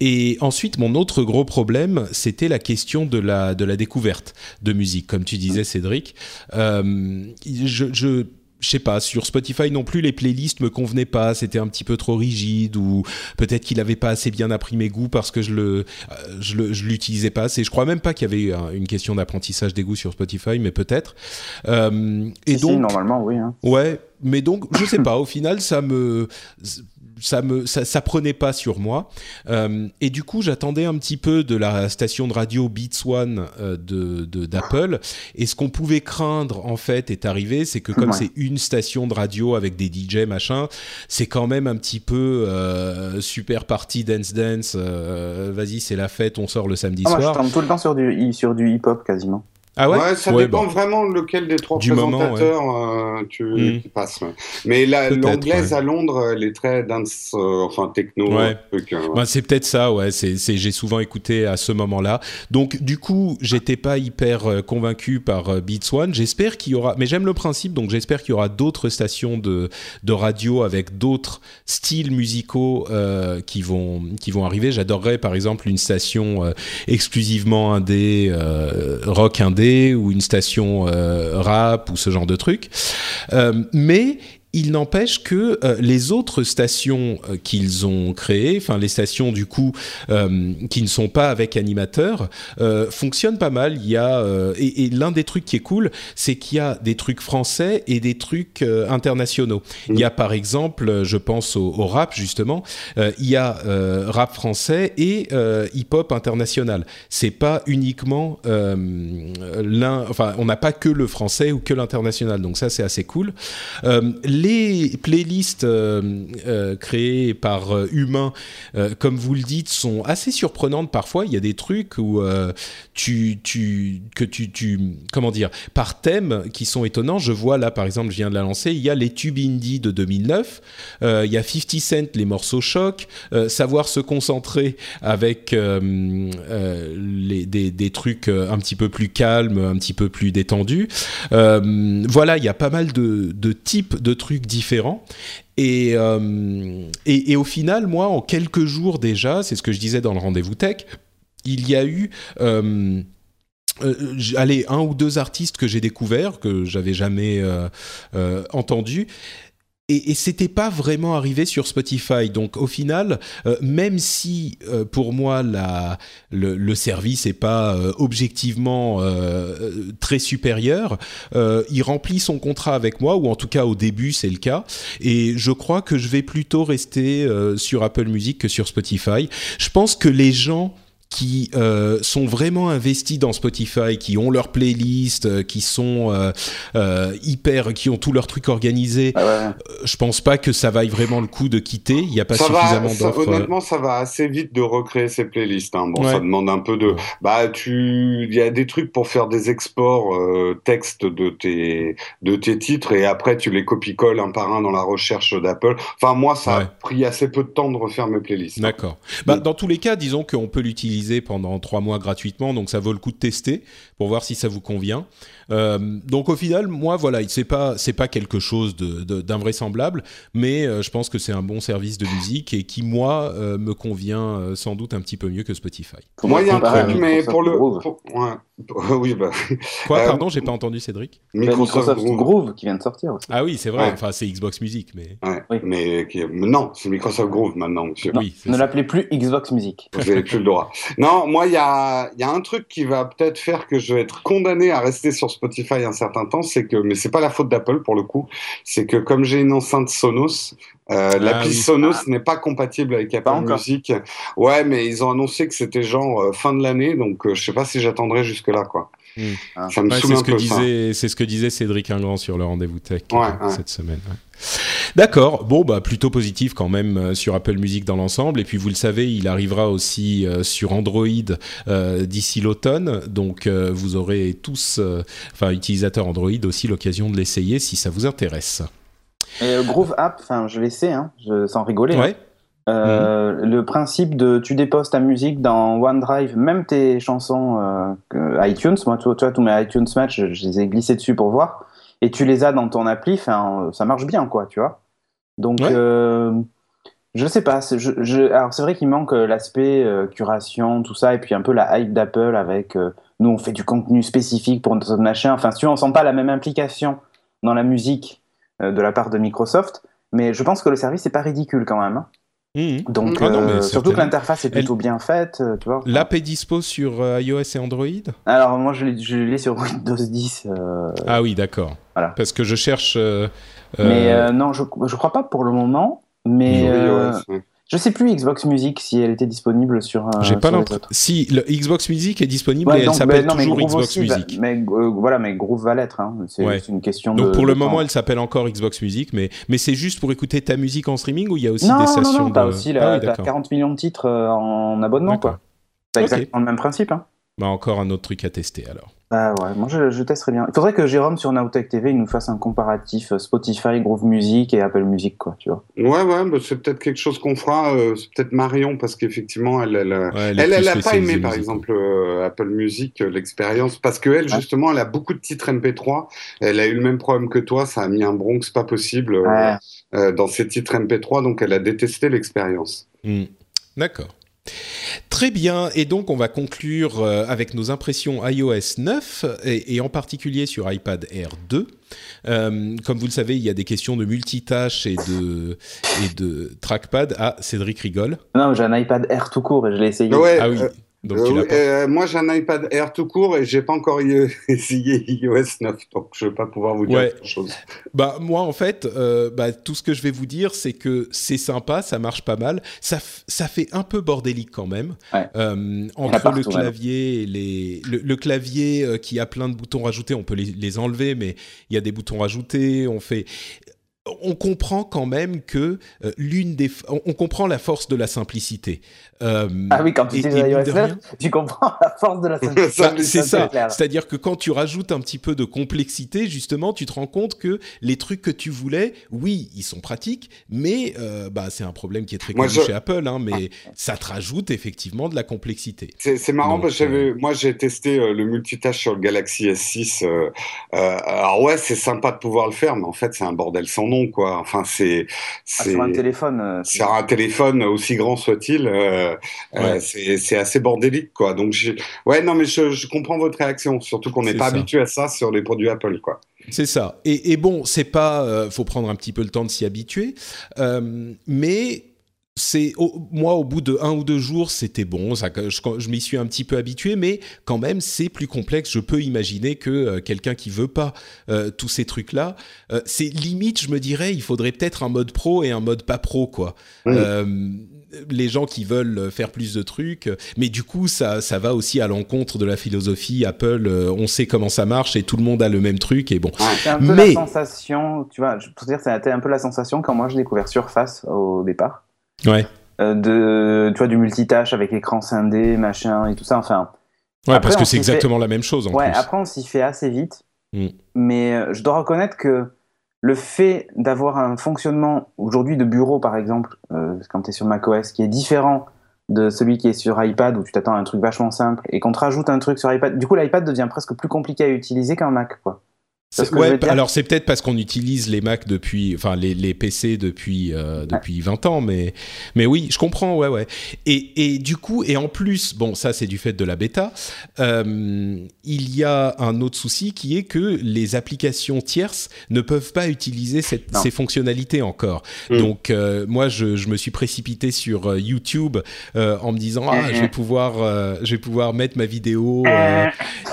Et ensuite, mon autre gros problème, c'était la question de la, de la découverte de musique. Comme tu disais, Cédric, euh, je je sais pas, sur Spotify non plus, les playlists me convenaient pas, c'était un petit peu trop rigide ou peut-être qu'il avait pas assez bien appris mes goûts parce que je le, je l'utilisais pas assez. Je crois même pas qu'il y avait une question d'apprentissage des goûts sur Spotify, mais peut-être. et donc, normalement, oui. Hein. Ouais, mais donc, je sais pas, au final, ça me ça me ça, prenait pas sur moi. Euh, et du coup j'attendais un petit peu de la station de radio Beats One euh, de d'Apple. Et ce qu'on pouvait craindre en fait est arrivé. C'est que comme c'est une station de radio avec des DJ machin c'est quand même un petit peu euh, super party dance dance vas-y c'est la fête on sort le samedi ah, soir. moi, je tout le temps sur du sur du hip hop quasiment ah ouais, ça dépend vraiment lequel des trois présentateurs euh, tu, hmm. passes. Mais l'anglaise à Londres, elle est très dance, euh, enfin techno. Ouais. Hein, bah, c'est peut-être ça, ouais. C'est, j'ai souvent écouté à ce moment-là. Donc du coup, j'étais pas hyper euh, convaincu par Beats One. J'espère qu'il y aura, mais j'aime le principe, donc j'espère qu'il y aura d'autres stations de, de radio avec d'autres styles musicaux qui vont qui vont arriver. J'adorerais par exemple une station exclusivement indé, rock indé ou une station euh, rap ou ce genre de truc. Euh, mais il n'empêche que euh, les autres stations euh, qu'ils ont créées, enfin les stations du coup euh, qui ne sont pas avec animateurs, fonctionnent pas mal. Il y a et, et l'un des trucs qui est cool, c'est qu'il y a des trucs français et des trucs internationaux. Il y a par exemple, je pense au, au rap justement, il y a rap français et hip-hop international. C'est pas uniquement l'un, enfin on n'a pas que le français ou que l'international. Donc ça c'est assez cool les playlists euh, euh, créées par euh, humains, comme vous le dites, sont assez surprenantes parfois. Il y a des trucs où tu, que tu, comment dire, par thème qui sont étonnants. Je vois là, par exemple, je viens de la lancer, il y a les tubes indie de 2009, il y a 50 Cent, les morceaux choc, savoir se concentrer avec les, des, trucs un petit peu plus calmes, un petit peu plus détendus. voilà, il y a pas mal de types de trucs différents. Euh, et, et, au final, moi, en quelques jours déjà, c'est ce que je disais dans le rendez-vous tech, il y a eu... Euh, euh, allez, un ou deux artistes que j'ai découverts, que j'avais jamais entendu et, et c'était pas vraiment arrivé sur Spotify. Donc au final, euh, même si euh, pour moi la, le, le service est pas euh, objectivement très supérieur, il remplit son contrat avec moi, ou en tout cas au début c'est le cas. Et je crois que je vais plutôt rester sur Apple Music que sur Spotify. Je pense que les gens qui euh, sont vraiment investis dans Spotify, qui ont leur playlist, euh, qui sont euh, euh, hyper, qui ont tout leur truc organisé. Ah ouais. Je pense pas que ça vaille vraiment le coup de quitter. Il n'y a pas ça suffisamment d'offres. Honnêtement, ça va assez vite de recréer ces playlists. Hein. Bon, ouais. ça demande un peu de. Bah, tu, il y a des trucs pour faire des exports texte de tes de tes titres et après tu les copie-colles un par un dans la recherche d'Apple. Enfin, moi, ça a pris assez peu de temps de refaire mes playlists. D'accord. Bah, dans tous les cas, disons qu'on peut l'utiliser pendant trois mois gratuitement, donc ça vaut le coup de tester pour voir si ça vous convient. Euh, donc au final, moi voilà, c'est pas c'est pas quelque chose d'invraisemblable, de, mais euh, je pense que c'est un bon service de musique et qui moi euh, me convient euh, sans doute un petit peu mieux que Spotify. Moi, il y a un truc, mais pour le pour, ouais. oui bah. Quoi, pardon, j'ai pas entendu Cédric. Microsoft, Microsoft Groove. Groove. qui vient de sortir aussi. Ah oui, c'est vrai. Ouais. Enfin, c'est Xbox Music, mais. Ouais. Oui. Mais non, c'est Microsoft Groove maintenant, monsieur. Non, oui, ne l'appelez plus Xbox Music. Vous n'avez plus le droit. Non, moi, il y a, y a un truc qui va peut-être faire que je vais être condamné à rester sur Spotify un certain temps, c'est que, mais c'est pas la faute d'Apple pour le coup, c'est que comme j'ai une enceinte Sonos, euh, ah, l'appli oui. Sonos ah. n'est pas compatible avec Apple Music. Ouais, mais ils ont annoncé que c'était genre euh, fin de l'année, donc euh, je sais pas si j'attendrai jusque là, quoi. Mmh. Ah. Ça me ouais, c'est ce que disait, c'est ce que disait Cédric Ingrand sur le rendez-vous tech ouais, euh, cette semaine. D'accord, bon bah plutôt positif quand même euh, sur Apple Music dans l'ensemble et puis vous le savez, il arrivera aussi euh, sur Android euh, d'ici l'automne, donc vous aurez tous, enfin utilisateurs Android aussi l'occasion de l'essayer si ça vous intéresse. Et Groove App, enfin je l'essaie, hein, je, sans rigoler. Ouais. Euh, mmh. Le principe de tu déposes ta musique dans OneDrive, même tes chansons euh, iTunes, moi, tu vois, tous mes iTunes Match, je, je, les ai glissés dessus pour voir, et tu les as dans ton appli, ça marche bien, quoi, tu vois. Donc, ouais. euh, je sais pas, je, je, alors c'est vrai qu'il manque l'aspect euh, curation, tout ça, et puis un peu la hype d'Apple avec euh, nous, on fait du contenu spécifique pour notre machin. Enfin, si on sent pas la même implication dans la musique euh, de la part de Microsoft, mais je pense que le service n'est pas ridicule quand même. Hein. Mmh. Donc, ah non, euh, surtout que l'interface est plutôt Elle... bien faite, euh, tu vois. L'app est dispo sur euh, iOS et Android? Alors, moi, je l'ai sur Windows 10. Euh... Ah oui, d'accord. Voilà. Parce que je cherche. euh, Mais non, je, je crois pas pour le moment. Mais iOS. Je sais plus Xbox Music si elle était disponible sur. J'ai pas l'impression. Si le Xbox Music est disponible, ouais, donc, elle s'appelle toujours Xbox aussi, Music. Mais euh, voilà, mais Groove va l'être. Hein. C'est ouais. une question donc de. Donc pour le moment, elle s'appelle encore Xbox Music, mais mais c'est juste pour écouter ta musique en streaming ou il y a aussi non, des stations non, non, de. T'as aussi la, ah, oui, as 40 millions de titres euh, en abonnement, quoi. C'est okay. exactement le même principe. Hein. Bah encore un autre truc à tester alors. Bah ouais, moi je, je, testerai bien. Il faudrait que Jérôme sur Nowtech TV il nous fasse un comparatif euh, Spotify, Groove Music et Apple Music, quoi, tu vois. Ouais, ouais, bah c'est peut-être quelque chose qu'on fera. Euh, c'est peut-être Marion, parce qu'effectivement, elle, elle, ouais, elle, elle, elle a pas aimé, par exemple, euh, Apple Music, euh, l'expérience, parce qu'elle, ouais. justement, elle a beaucoup de titres MP3. Elle a eu le même problème que toi, ça a mis un Bronx pas possible euh, ouais. dans ses titres MP3, donc elle a détesté l'expérience. Mmh. D'accord. Très bien, et donc on va conclure euh, avec nos impressions iOS 9 et, en particulier sur iPad Air 2. Euh, comme vous le savez, il y a des questions de multitâche et de, et de trackpad. Ah, Cédric rigole. Non, j'ai un iPad Air tout court et je l'ai essayé. ah oui. Euh, euh, moi, j'ai un iPad Air tout court et j'ai pas encore essayé iOS 9, donc je vais pas pouvoir vous dire quelque chose. Bah moi, en fait, euh, bah, tout ce que je vais vous dire, c'est que c'est sympa, ça marche pas mal. Ça, ça fait un peu bordélique quand même entre le clavier et les le, clavier qui a plein de boutons rajoutés. On peut les, les enlever, mais il y a des boutons rajoutés. On fait on comprend quand même que l'une des on, comprend la force de la simplicité euh, ah oui, quand tu utilises iOS 9, tu comprends la force de la simplicité. Bah, c'est ça. C'est-à-dire que quand tu rajoutes un petit peu de complexité, justement, tu te rends compte que les trucs que tu voulais, oui, ils sont pratiques, mais euh, bah, c'est un problème qui est très connu chez Apple, hein, mais ça te rajoute effectivement de la complexité. C'est marrant parce que euh, moi j'ai testé le multitâche sur le Galaxy S6. alors ouais, c'est sympa de pouvoir le faire, mais en fait c'est un bordel sans nom, quoi. Enfin c'est ah, sur un téléphone. sur un téléphone aussi grand soit-il. Euh, c'est assez bordélique, quoi. Donc, ouais, non, mais je, comprends votre réaction, surtout qu'on n'est pas habitué à ça sur les produits Apple, quoi. C'est ça. Et, bon, c'est pas, euh, faut prendre un petit peu le temps de s'y habituer, euh, mais c'est moi au bout de un ou deux jours c'était bon ça, je, je m'y suis un petit peu habitué mais quand même c'est plus complexe je peux imaginer que quelqu'un qui veut pas tous ces trucs là c'est limite je me dirais il faudrait peut-être un mode pro et un mode pas pro quoi les gens qui veulent faire plus de trucs, mais du coup ça, ça va aussi à l'encontre de la philosophie Apple. Euh, on sait comment ça marche et tout le monde a le même truc et bon. C'est un peu la sensation, tu vois, je peux dire, c'était un peu la sensation quand moi j'ai découvert Surface au départ. Ouais. Euh, de, tu vois, du multitâche avec écran scindé, machin et tout ça. Enfin. Ouais, parce que c'est exactement la même chose en ouais, après on s'y fait assez vite. Mm. Mais euh, je dois reconnaître que le fait d'avoir un fonctionnement aujourd'hui de bureau, par exemple, euh, quand tu es sur macOS, qui est différent de celui qui est sur iPad, où tu t'attends à un truc vachement simple, et qu'on te rajoute un truc sur iPad, du coup l'iPad devient presque plus compliqué à utiliser qu'un Mac. Quoi. Ouais, alors c'est peut-être parce qu'on utilise les Mac depuis, enfin les, les PC depuis euh, depuis 20 ans, mais mais oui, je comprends, ouais ouais. Et, et du coup, et en plus, bon, ça c'est du fait de la bêta. Euh, il y a un autre souci qui est que les applications tierces ne peuvent pas utiliser cette, ces fonctionnalités encore. Mm. Donc euh, moi, je, je, me suis précipité sur YouTube en me disant ah, je vais pouvoir je vais pouvoir mettre ma vidéo.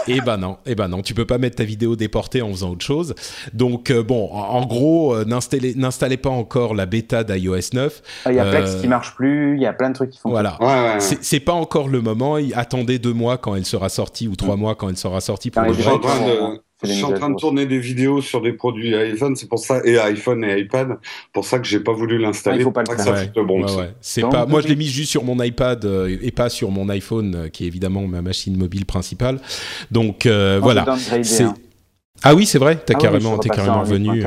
et ben non, et ben non, tu peux pas mettre ta vidéo déportée en faisant autre chose. Donc euh, bon, en, gros, euh, n'installez pas encore la bêta d'iOS 9. Ah, il y a Plex qui euh, marche plus, il y a plein de trucs qui font. Voilà. C'est pas encore le moment. Attendez deux mois quand elle sera sortie ou trois mm. mois quand elle sera sortie pour le je suis en train de tourner des vidéos sur des produits iPhone, c'est pour ça et iPhone et iPad, pour ça que j'ai pas voulu l'installer. il faut pas le faire. C'est pas. Moi, je l'ai mis juste sur mon iPad et pas sur mon iPhone, qui est évidemment ma machine mobile principale. Donc voilà. C'est ah oui, c'est vrai, t'as ah carrément, t'es carrément venu.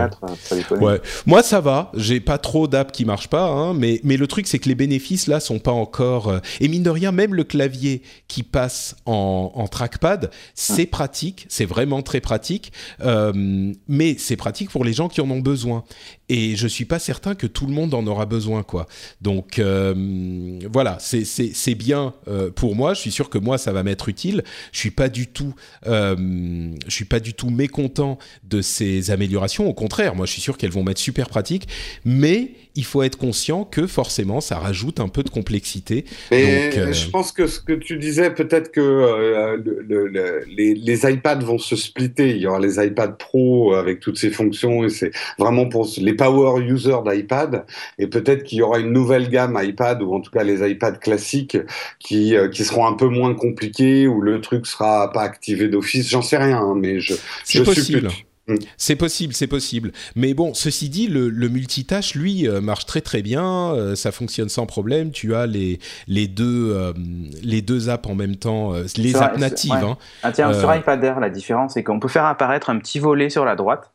ouais. Moi, ça va. J'ai pas trop d'apps qui marchent pas, hein, mais mais le truc, c'est que les bénéfices là sont pas encore. Euh, et mine de rien, même le clavier qui passe en, en trackpad, c'est hum. pratique, c'est vraiment très pratique. Euh, mais c'est pratique pour les gens qui en ont besoin et je suis pas certain que tout le monde en aura besoin quoi. Donc euh, voilà, c'est bien euh, pour moi. Je suis sûr que moi ça va m'être utile. Je suis pas du tout, euh, je suis pas du tout mécontent de ces améliorations. Au contraire, moi je suis sûr qu'elles vont m'être super pratiques. Mais il faut être conscient que forcément ça rajoute un peu de complexité. Mais Donc, je pense que ce que tu disais, peut-être que le, les, les, iPads vont se splitter. Il y aura les iPads Pro avec toutes ces fonctions et c'est vraiment pour les power users d'iPad et peut-être qu'il y aura une nouvelle gamme iPad ou en tout cas les iPads classiques qui, euh, qui seront un peu moins compliqués où le truc sera pas activé d'office. J'en sais rien, hein, mais je, je possible. C'est possible, c'est possible. Mais bon, ceci dit, le, multitâche, lui, euh, marche très très bien. Euh, ça fonctionne sans problème. Tu as les, les, deux, les deux apps en même temps, les apps natives. Hein. Ah, tiens, sur iPad Air, la différence, c'est qu'on peut faire apparaître un petit volet sur la droite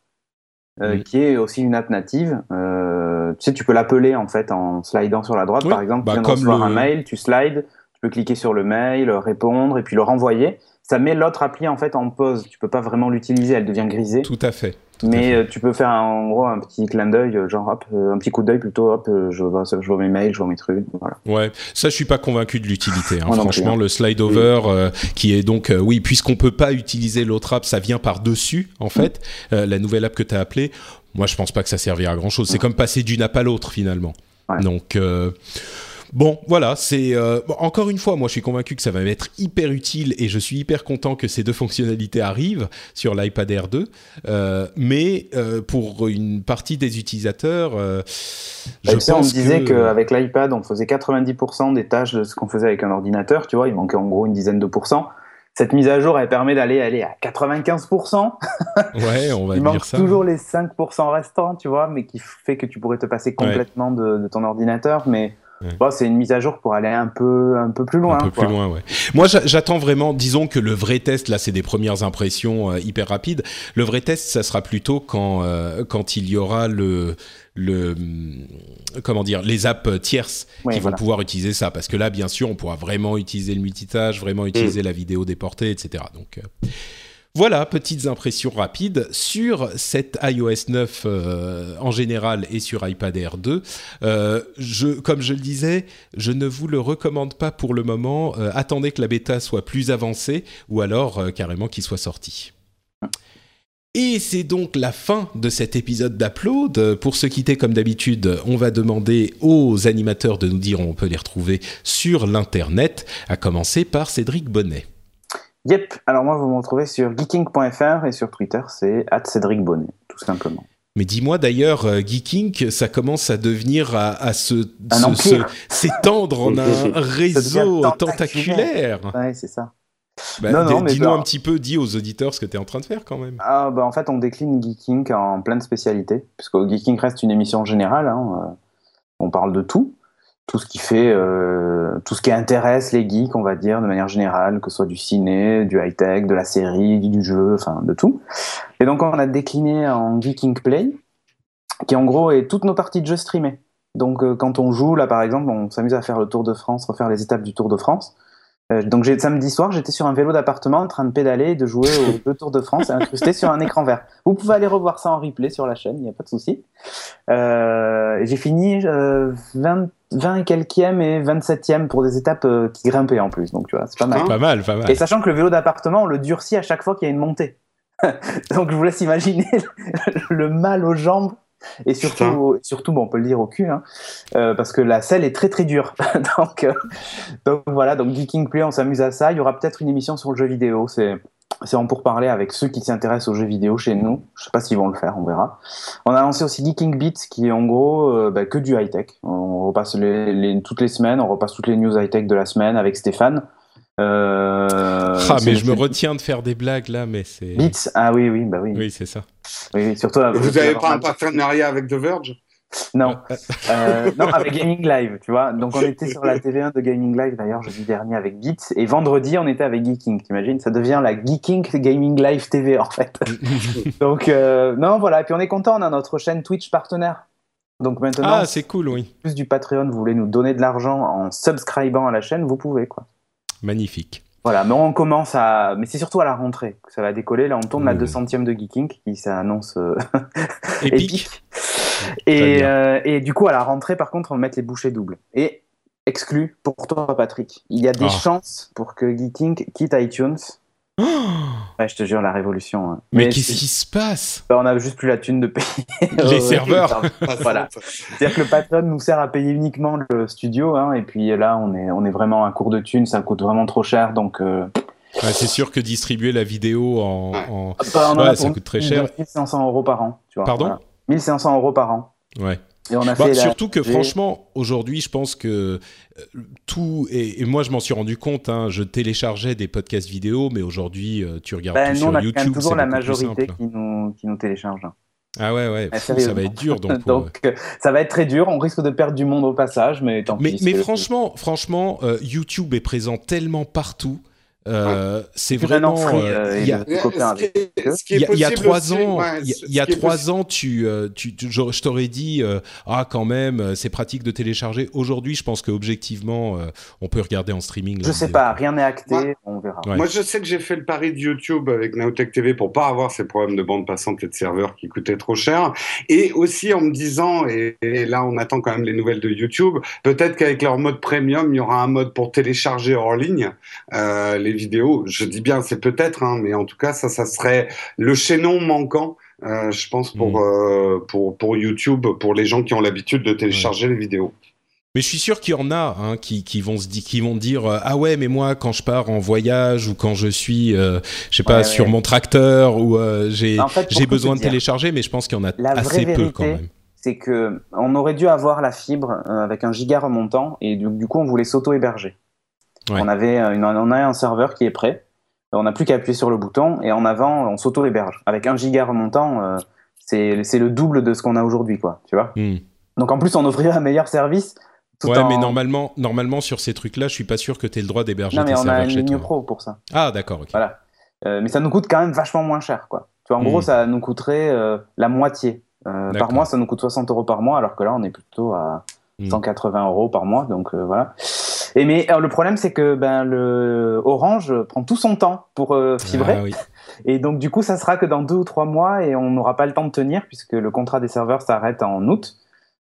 euh, qui est aussi une app native. Euh, tu sais, tu peux l'appeler en fait en slidant sur la droite, par exemple. Bah, tu viens de recevoir un mail, tu slides, tu peux cliquer sur le mail, répondre et puis le renvoyer. Ça met l'autre appli en fait en pause. Tu peux pas vraiment l'utiliser, elle devient grisée. Tout à fait. mais euh, tu peux faire en gros un petit clin d'œil, euh, genre hop, euh, un petit coup d'œil plutôt, hop, je vois, je vois mes mails, je vois mes trucs, voilà. Ouais, ça je suis pas convaincu de l'utilité. Hein. Franchement, le slide over, qui est donc, oui, puisqu'on peut pas utiliser l'autre app, ça vient par dessus en fait. la nouvelle app que tu as appelée, moi je pense pas que ça servira à grand chose. C'est comme passer d'une app à l'autre finalement. Donc Bon, voilà, c'est euh, encore une fois, moi je suis convaincu que ça va m'être hyper utile et je suis hyper content que ces deux fonctionnalités arrivent sur l'iPad Air 2. Euh, mais euh, pour une partie des utilisateurs, je pense on me disait qu'avec l'iPad, on faisait 90% des tâches de ce qu'on faisait avec un ordinateur. Tu vois, il manquait en gros une dizaine de pourcents cette mise à jour, elle permet d'aller aller à 95%. ouais, on va Il dire ça. toujours les 5% restants, tu vois, mais qui fait que tu pourrais te passer complètement de, de, ton ordinateur. Mais c'est une mise à jour pour aller un peu, un peu plus loin. Un peu plus loin, ouais. Moi, j'attends vraiment, disons que le vrai test, là, c'est des premières impressions euh, hyper rapides. Le vrai test, ça sera plutôt quand, euh, quand il y aura le, le comment dire les apps tierces qui vont pouvoir utiliser ça parce que là bien sûr on pourra vraiment utiliser le multitâche vraiment utiliser mm. la vidéo déportée etc donc euh, voilà, petites impressions rapides sur cette iOS 9 euh, en général et sur iPad Air 2. Euh, comme je le disais, je ne vous le recommande pas pour le moment. Euh, attendez que la bêta soit plus avancée ou alors carrément qu'il soit sorti. Et c'est donc la fin de cet épisode d'Upload. Pour se quitter, comme d'habitude, on va demander aux animateurs de nous dire où on peut les retrouver sur l'Internet, à commencer par Cédric Bonnet. Yep, alors moi vous me retrouvez sur geeking.fr et sur Twitter c'est Cédric Bonnet, tout simplement. Mais dis-moi d'ailleurs, euh, Geeking, ça commence à devenir à, se, s'étendre en un réseau tentaculaire. Ouais, c'est ça. Bah, dis-nous un petit peu, dis aux auditeurs ce que tu es en train de faire quand même. Ah, bah, en fait, on décline Geeking en plein de spécialités, puisque Geeking reste une émission générale. Hein, euh, on parle de tout tout ce qui fait, euh, tout ce qui intéresse les geeks, on va dire, de manière générale, que ce soit du ciné, du high-tech, de la série, du jeu, enfin de tout. Et donc on a décliné en Geeking Play, qui en gros est toutes nos parties de jeu streamées. Donc euh, quand on joue, là par exemple, on s'amuse à faire le Tour de France, refaire les étapes du Tour de France. Euh, donc samedi soir, j'étais sur un vélo d'appartement en train de pédaler et de jouer au Tour de France incrusté sur un écran vert. Vous pouvez aller revoir ça en replay sur la chaîne, il n'y a pas de souci. Euh, j'ai fini 20, euh, 20 et quelquième et 27e pour des étapes euh, qui grimpaient en plus. Donc tu vois, c'est pas mal. Pas mal, pas mal. Et sachant que le vélo d'appartement, on le durcit à chaque fois qu'il y a une montée. donc je vous laisse imaginer le mal aux jambes et surtout, surtout bon, on peut le dire au cul, hein, euh, parce que la selle est très très dure. donc, euh, donc voilà, donc Geeking Play, on s'amuse à ça. Il y aura peut-être une émission sur le jeu vidéo. C'est c'est en pour parler avec ceux qui s'intéressent aux jeux vidéo chez nous. Je sais pas s'ils vont le faire, on verra. On a lancé aussi Geeking Beats, qui est en gros euh, bah, que du high tech. On repasse les, toutes les semaines, on repasse toutes les news high tech de la semaine avec Stéphane. Euh, ah, mais je me retiens de faire des blagues là, mais c'est. Beats, ah oui, oui, bah oui. Oui, c'est ça. Oui, surtout. Vous n'avez pas un partenariat avec The Verge? Non. Euh, non, avec Gaming Live, tu vois. Donc on était sur la TV1 de Gaming Live d'ailleurs jeudi dernier avec Beats et vendredi on était avec Geeking. T'imagines? Ça devient la Geeking Gaming Live TV en fait. Donc euh, non, voilà. Et puis on est content, on a notre chaîne Twitch partenaire. Donc maintenant, ah, c'est cool, oui. Plus du Patreon, vous voulez nous donner de l'argent en subscribant à la chaîne, vous pouvez quoi. Magnifique. Voilà, mais on commence à. Mais c'est surtout à la rentrée que ça va décoller. Là, on tourne la 200e de Geeking qui s'annonce euh, épique. Et, euh, et, du coup, à la rentrée, par contre, on va mettre les bouchées doubles. Et exclu pour toi, Patrick. Il y a des ah. chances pour que Geeking quitte iTunes ouais, je te jure, la révolution. Hein. Mais, qu'est-ce qui se passe? Bah, On a juste plus la thune de payer les serveurs. voilà. C'est-à-dire que le patron nous sert à payer uniquement le studio, hein, et puis là, on est, on est vraiment à court de thunes, ça coûte vraiment trop cher, donc. Euh, c'est sûr que distribuer la vidéo en, ah, bah, ça coûte très cher. 1500 euros par an. Tu vois, Pardon? 1500 euros par an. Ouais. Et on a bah, surtout que franchement, aujourd'hui, je pense que euh, tout et, moi je m'en suis rendu compte. Hein, je téléchargeais des podcasts vidéo, mais aujourd'hui, euh, tu regardes ben, tout on a YouTube. toujours la majorité qui nous, qui nous télécharge. Ah ouais, ouais, ça va être dur. Donc, donc euh, ça va être très dur. On risque de perdre du monde au passage, mais tant mais, Mais franchement, franchement, YouTube est présent tellement partout Euh, c'est vraiment. Euh, il y a, il y a trois ans, il y a trois ans, tu, euh, tu, je, t'aurais dit, ah quand même, c'est pratique de télécharger. Aujourd'hui, je pense que objectivement, on peut regarder en streaming. Je sais pas, rien n'est acté, on verra. Moi, je sais que j'ai fait le pari de YouTube avec Naotech TV pour pas avoir ces problèmes de bande passante et de serveurs qui coûtaient trop cher, et aussi en me disant, et, et là, on attend quand même les nouvelles de YouTube, peut-être qu'avec leur mode premium, il y aura un mode pour télécharger hors ligne les vidéos. Je dis bien, c'est peut-être, hein, mais en tout cas, ça, ça serait le chaînon manquant. Euh, je pense pour, mm. euh, pour, pour YouTube, pour les gens qui ont l'habitude de télécharger les vidéos. Mais je suis sûr qu'il y en a hein, qui, qui, vont se dire, qui vont dire euh, ah ouais mais moi quand je pars en voyage ou quand je suis je sais pas sur mon tracteur ou j'ai j'ai besoin de télécharger mais je pense qu'il y en a assez peu quand même. C'est que on aurait dû avoir la fibre avec un giga remontant et du, du coup on voulait s'auto héberger. On, avait une, on a un serveur qui est prêt. On n'a plus qu'à appuyer sur le bouton et en avant, on s'auto-héberge. Avec un giga remontant, euh, c'est le double de ce qu'on a aujourd'hui, quoi. Tu vois hmm. Donc en plus, on offrirait un meilleur service. ouais, mais normalement, normalement, sur ces trucs-là, je suis pas sûr que tu aies le droit d'héberger tes serveurs chez toi. Non, mais on a une ligne pro pour ça. Ah, d'accord, ok. Voilà. Euh, mais ça nous coûte quand même vachement moins cher, quoi. Tu vois, en gros, hmm. ça nous coûterait euh, la moitié. par mois, ça nous coûte 60 euros par mois, alors que là, on est plutôt à 180 hmm. euros par mois. Donc voilà. Et mais le problème, c'est que ben, le Orange prend tout son temps pour euh, fibrer. Ah et donc, du coup, ça sera que dans deux ou trois mois et on n'aura pas le temps de tenir puisque le contrat des serveurs s'arrête en août.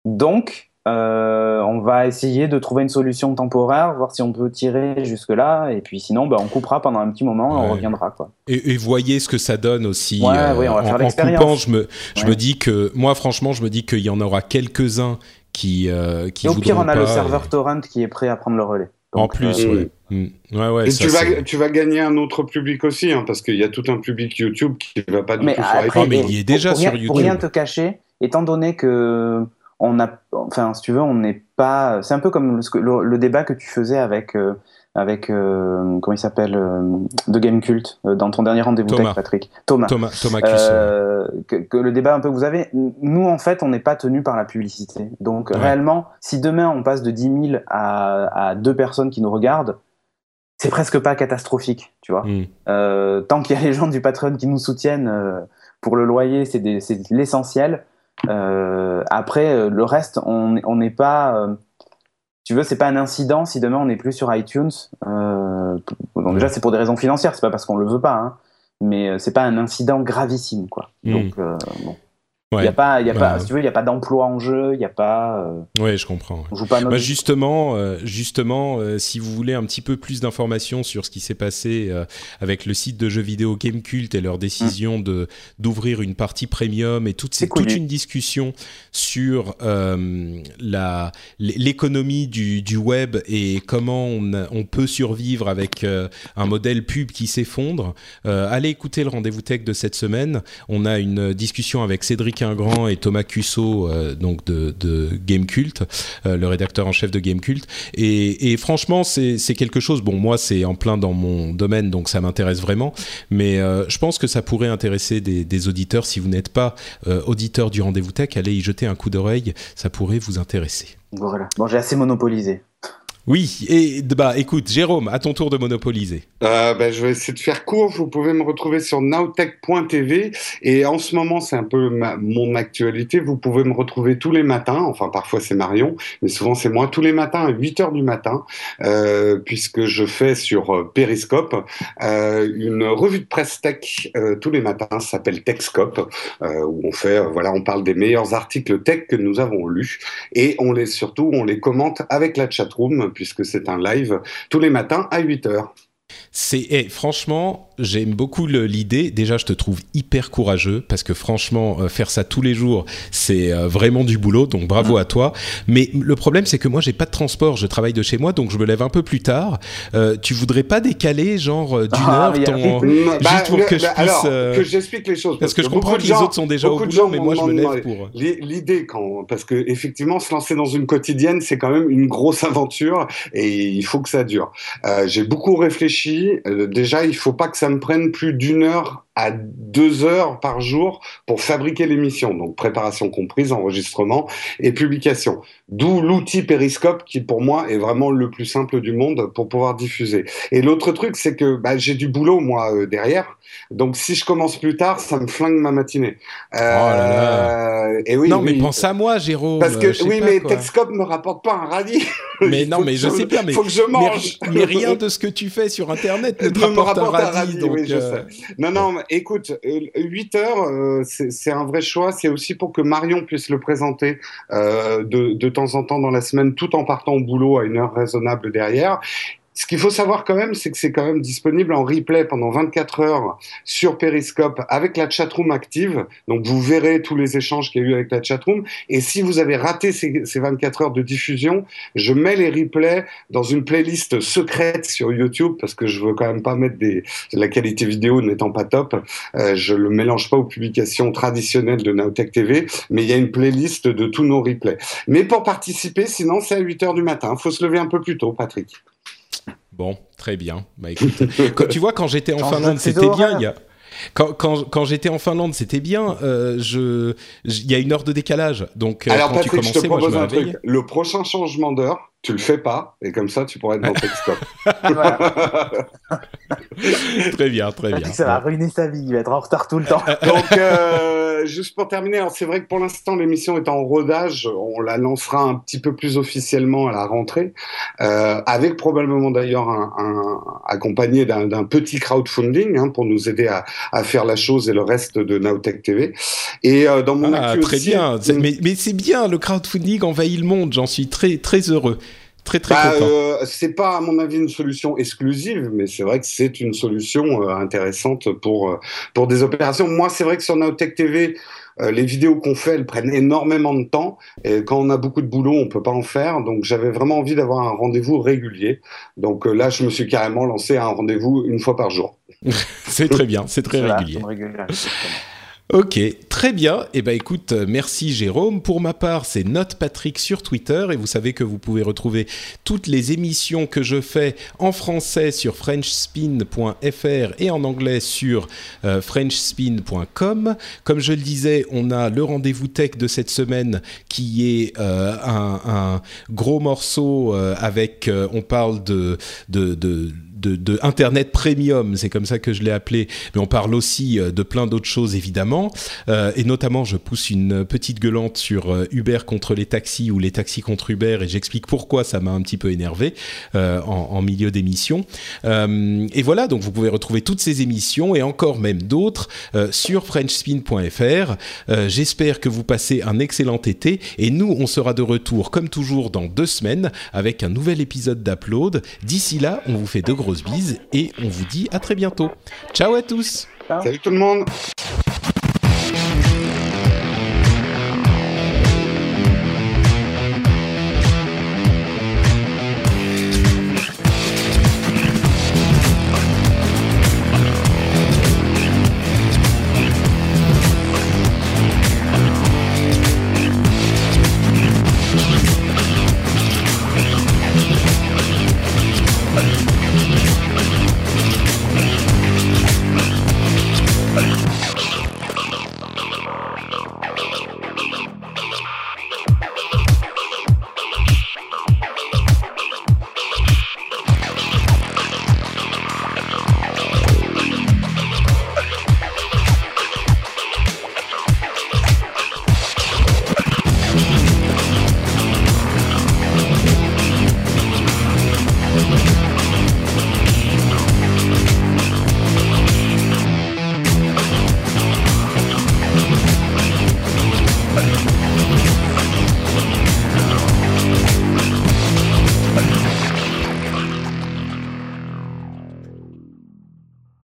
Donc, euh, on va essayer de trouver une solution temporaire, voir si on peut tirer jusque-là. Et puis sinon, ben, on coupera pendant un petit moment et on reviendra. Quoi. Et, voyez ce que ça donne aussi. Ouais, euh, oui, on va faire en, coupant, je me, je me dis que, moi, franchement, je me dis qu'il y en aura quelques-uns qui, euh, qui et au pire, on a le serveur torrent qui est prêt à prendre le relais. en plus, euh, ouais. Mm. ouais, ouais. Et tu, vas, tu vas gagner un autre public aussi, hein, parce qu'il y a tout un public YouTube qui ne va pas du tout sur iPhone. mais il est déjà sur YouTube. Pour rien te cacher, étant donné que on a, enfin, si tu veux, on n'est pas. C'est un peu comme le, débat que tu faisais avec euh, avec euh, comment il s'appelle euh, de Game Cult euh, dans ton dernier rendez-vous avec Patrick. Thomas. Thomas, Thomas que, le débat un peu que vous avez nous en fait on n'est pas tenu par la publicité. Donc réellement si demain on passe de 10 000 à, à deux personnes qui nous regardent c'est presque pas catastrophique tu vois. Hmm. tant qu'il y a les gens du Patreon qui nous soutiennent pour le loyer c'est l'essentiel. Après le reste on n'est pas tu veux, c'est pas un incident si demain on n'est plus sur iTunes. Euh, déjà, c'est pour des raisons financières, c'est pas parce qu'on le veut pas, hein, mais euh, c'est pas un incident gravissime, quoi. Hmm. Donc, euh, bon. Il y a pas, y a pas, si tu veux, il n'y a pas d'emploi en jeu, il n'y a pas. Euh, oui, je comprends. bah justement, euh, justement, euh, si vous voulez un petit peu plus d'informations sur ce qui s'est passé avec le site de jeux vidéo Gamecult et leur décision mm. de d'ouvrir une partie premium et toute, c'est toute une discussion sur la l'économie du, du web et comment on, on peut survivre avec un modèle pub qui s'effondre. allez écouter le rendez-vous tech de cette semaine. On a une discussion avec Cédric Grand et Thomas Cusso, euh, donc de, de Gamecult, euh, le rédacteur en chef de Gamecult. Et, et franchement, c'est quelque chose. Bon, moi, c'est en plein dans mon domaine, donc ça m'intéresse vraiment. Mais euh, je pense que ça pourrait intéresser des, des auditeurs. Si vous n'êtes pas auditeur du rendez-vous tech, allez y jeter un coup d'oreille. Ça pourrait vous intéresser. Voilà. Bon, j'ai assez monopolisé. Oui, et bah écoute, Jérôme, à ton tour de monopoliser. Euh, bah, je vais essayer de faire court. Vous pouvez me retrouver sur nowtech.tv et en ce moment, c'est un peu mon actualité. Vous pouvez me retrouver tous les matins, enfin parfois c'est Marion, mais souvent c'est moi, tous les matins à 8 heures du matin, euh, puisque je fais sur euh, Periscope euh, une revue de presse tech tous les matins, ça s'appelle Techscope, où on fait, voilà, on parle des meilleurs articles tech que nous avons lus et on les surtout, on les commente avec la chatroom puisque c'est un live tous les matins à 8 heures. C'est eh, franchement, j'aime beaucoup l'idée. Déjà, je te trouve hyper courageux parce que franchement, euh, faire ça tous les jours, c'est euh, vraiment du boulot. Donc bravo à toi. Mais le problème, c'est que moi, j'ai pas de transport. Je travaille de chez moi, donc je me lève un peu plus tard. Euh, tu voudrais pas décaler, genre d'une ah, heure, ton... juste bah, pour que je puisse. Alors, que j'explique les choses. Parce, que, je comprends que les autres sont déjà au boulot, mais moi, je me lève pour. L'idée, quand parce que effectivement, se lancer dans une quotidienne, c'est quand même une grosse aventure et il faut que ça dure. j'ai beaucoup réfléchi. Déjà, il faut pas que ça me prenne plus d'une heure à deux heures par jour pour fabriquer l'émission, donc préparation comprise, enregistrement et publication. D'où l'outil Periscope qui pour moi est vraiment le plus simple du monde pour pouvoir diffuser. Et l'autre truc, c'est que bah, j'ai du boulot moi euh, derrière, donc si je commence plus tard, ça me flingue ma matinée. Euh, oh là là. Et oui, non mais pense à moi, Jérôme. Parce que oui, mais Texcope me rapporte pas un radis. Mais non, mais je sais bien, mais faut que je mange. Mais, rien de ce que tu fais sur Internet ne te rapporte, un radis. donc, oui, je euh, sais. Non, non, mais écoute, 8 heures, c'est un vrai choix. C'est aussi pour que Marion puisse le présenter de, de temps en temps dans la semaine, tout en partant au boulot à une heure raisonnable derrière. Ce qu'il faut savoir quand même, c'est que c'est quand même disponible en replay pendant 24 heures sur Periscope avec la chatroom active. Donc vous verrez tous les échanges qu'il y a eu avec la chatroom. Et si vous avez raté ces, 24 heures de diffusion, je mets les replays dans une playlist secrète sur YouTube parce que je veux quand même pas mettre des la qualité vidéo n'étant pas top. Euh, je le mélange pas aux publications traditionnelles de Naotech TV, mais il y a une playlist de tous nos replays. Mais pour participer, sinon c'est à 8 heures du matin. Faut se lever un peu plus tôt, Patrick. Bon, très bien. Bah, écoute, quand, tu vois, quand j'étais en Finlande, c'était bien. Il y a... Quand, quand, quand j'étais en Finlande, c'était bien. Euh, je, il y a une heure de décalage, donc euh, Alors, quand Patrick, tu commençais, je te propose moi, un truc. Le prochain changement d'heure, tu le fais pas, et comme ça, tu pourrais être dans Texcope. très bien, très bien. Ça va ruiner sa vie, il va être en retard tout le temps. Donc, euh, juste pour terminer, c'est vrai que pour l'instant, l'émission est en rodage. On la lancera un petit peu plus officiellement à la rentrée, euh, avec probablement d'ailleurs un, un, accompagné d'un petit crowdfunding hein, pour nous aider à, à, faire la chose et le reste de Nowtech TV. Et euh, dans mon ah, très aussi, bien. Mais, mais c'est bien, le crowdfunding envahit le monde. J'en suis très très heureux. Très, très bah, content. euh, c'est pas à mon avis une solution exclusive, mais c'est vrai que c'est une solution euh, intéressante pour euh, pour des opérations. Moi, c'est vrai que sur Naotech TV, euh, les vidéos qu'on fait, elles prennent énormément de temps, et quand on a beaucoup de boulot, on peut pas en faire. Donc, j'avais vraiment envie d'avoir un rendez-vous régulier. Donc euh, là, je me suis carrément lancé à un rendez-vous une fois par jour. c'est très bien, c'est très régulier. Ok, très bien. Eh ben écoute, euh, merci Jérôme. Pour ma part, c'est Note Patrick sur Twitter et vous savez que vous pouvez retrouver toutes les émissions que je fais en français sur frenchspin.fr et en anglais sur euh, frenchspin.com. Comme je le disais, on a le rendez-vous tech de cette semaine qui est euh, un, gros morceau avec, on parle de de, Internet Premium, c'est comme ça que je l'ai appelé, mais on parle aussi euh, de plein d'autres choses évidemment, euh, et notamment je pousse une petite gueulante sur euh, Uber contre les taxis ou les taxis contre Uber, et j'explique pourquoi ça m'a un petit peu énervé en, en, milieu d'émission. Et voilà, donc vous pouvez retrouver toutes ces émissions et encore même d'autres sur frenchspin.fr. J'espère que vous passez un excellent été, et nous on sera de retour comme toujours dans deux semaines avec un nouvel épisode d'Upload. D'ici là, on vous fait de gros grosses bises et on vous dit à très bientôt. Ciao à tous. Ciao. Salut tout le monde.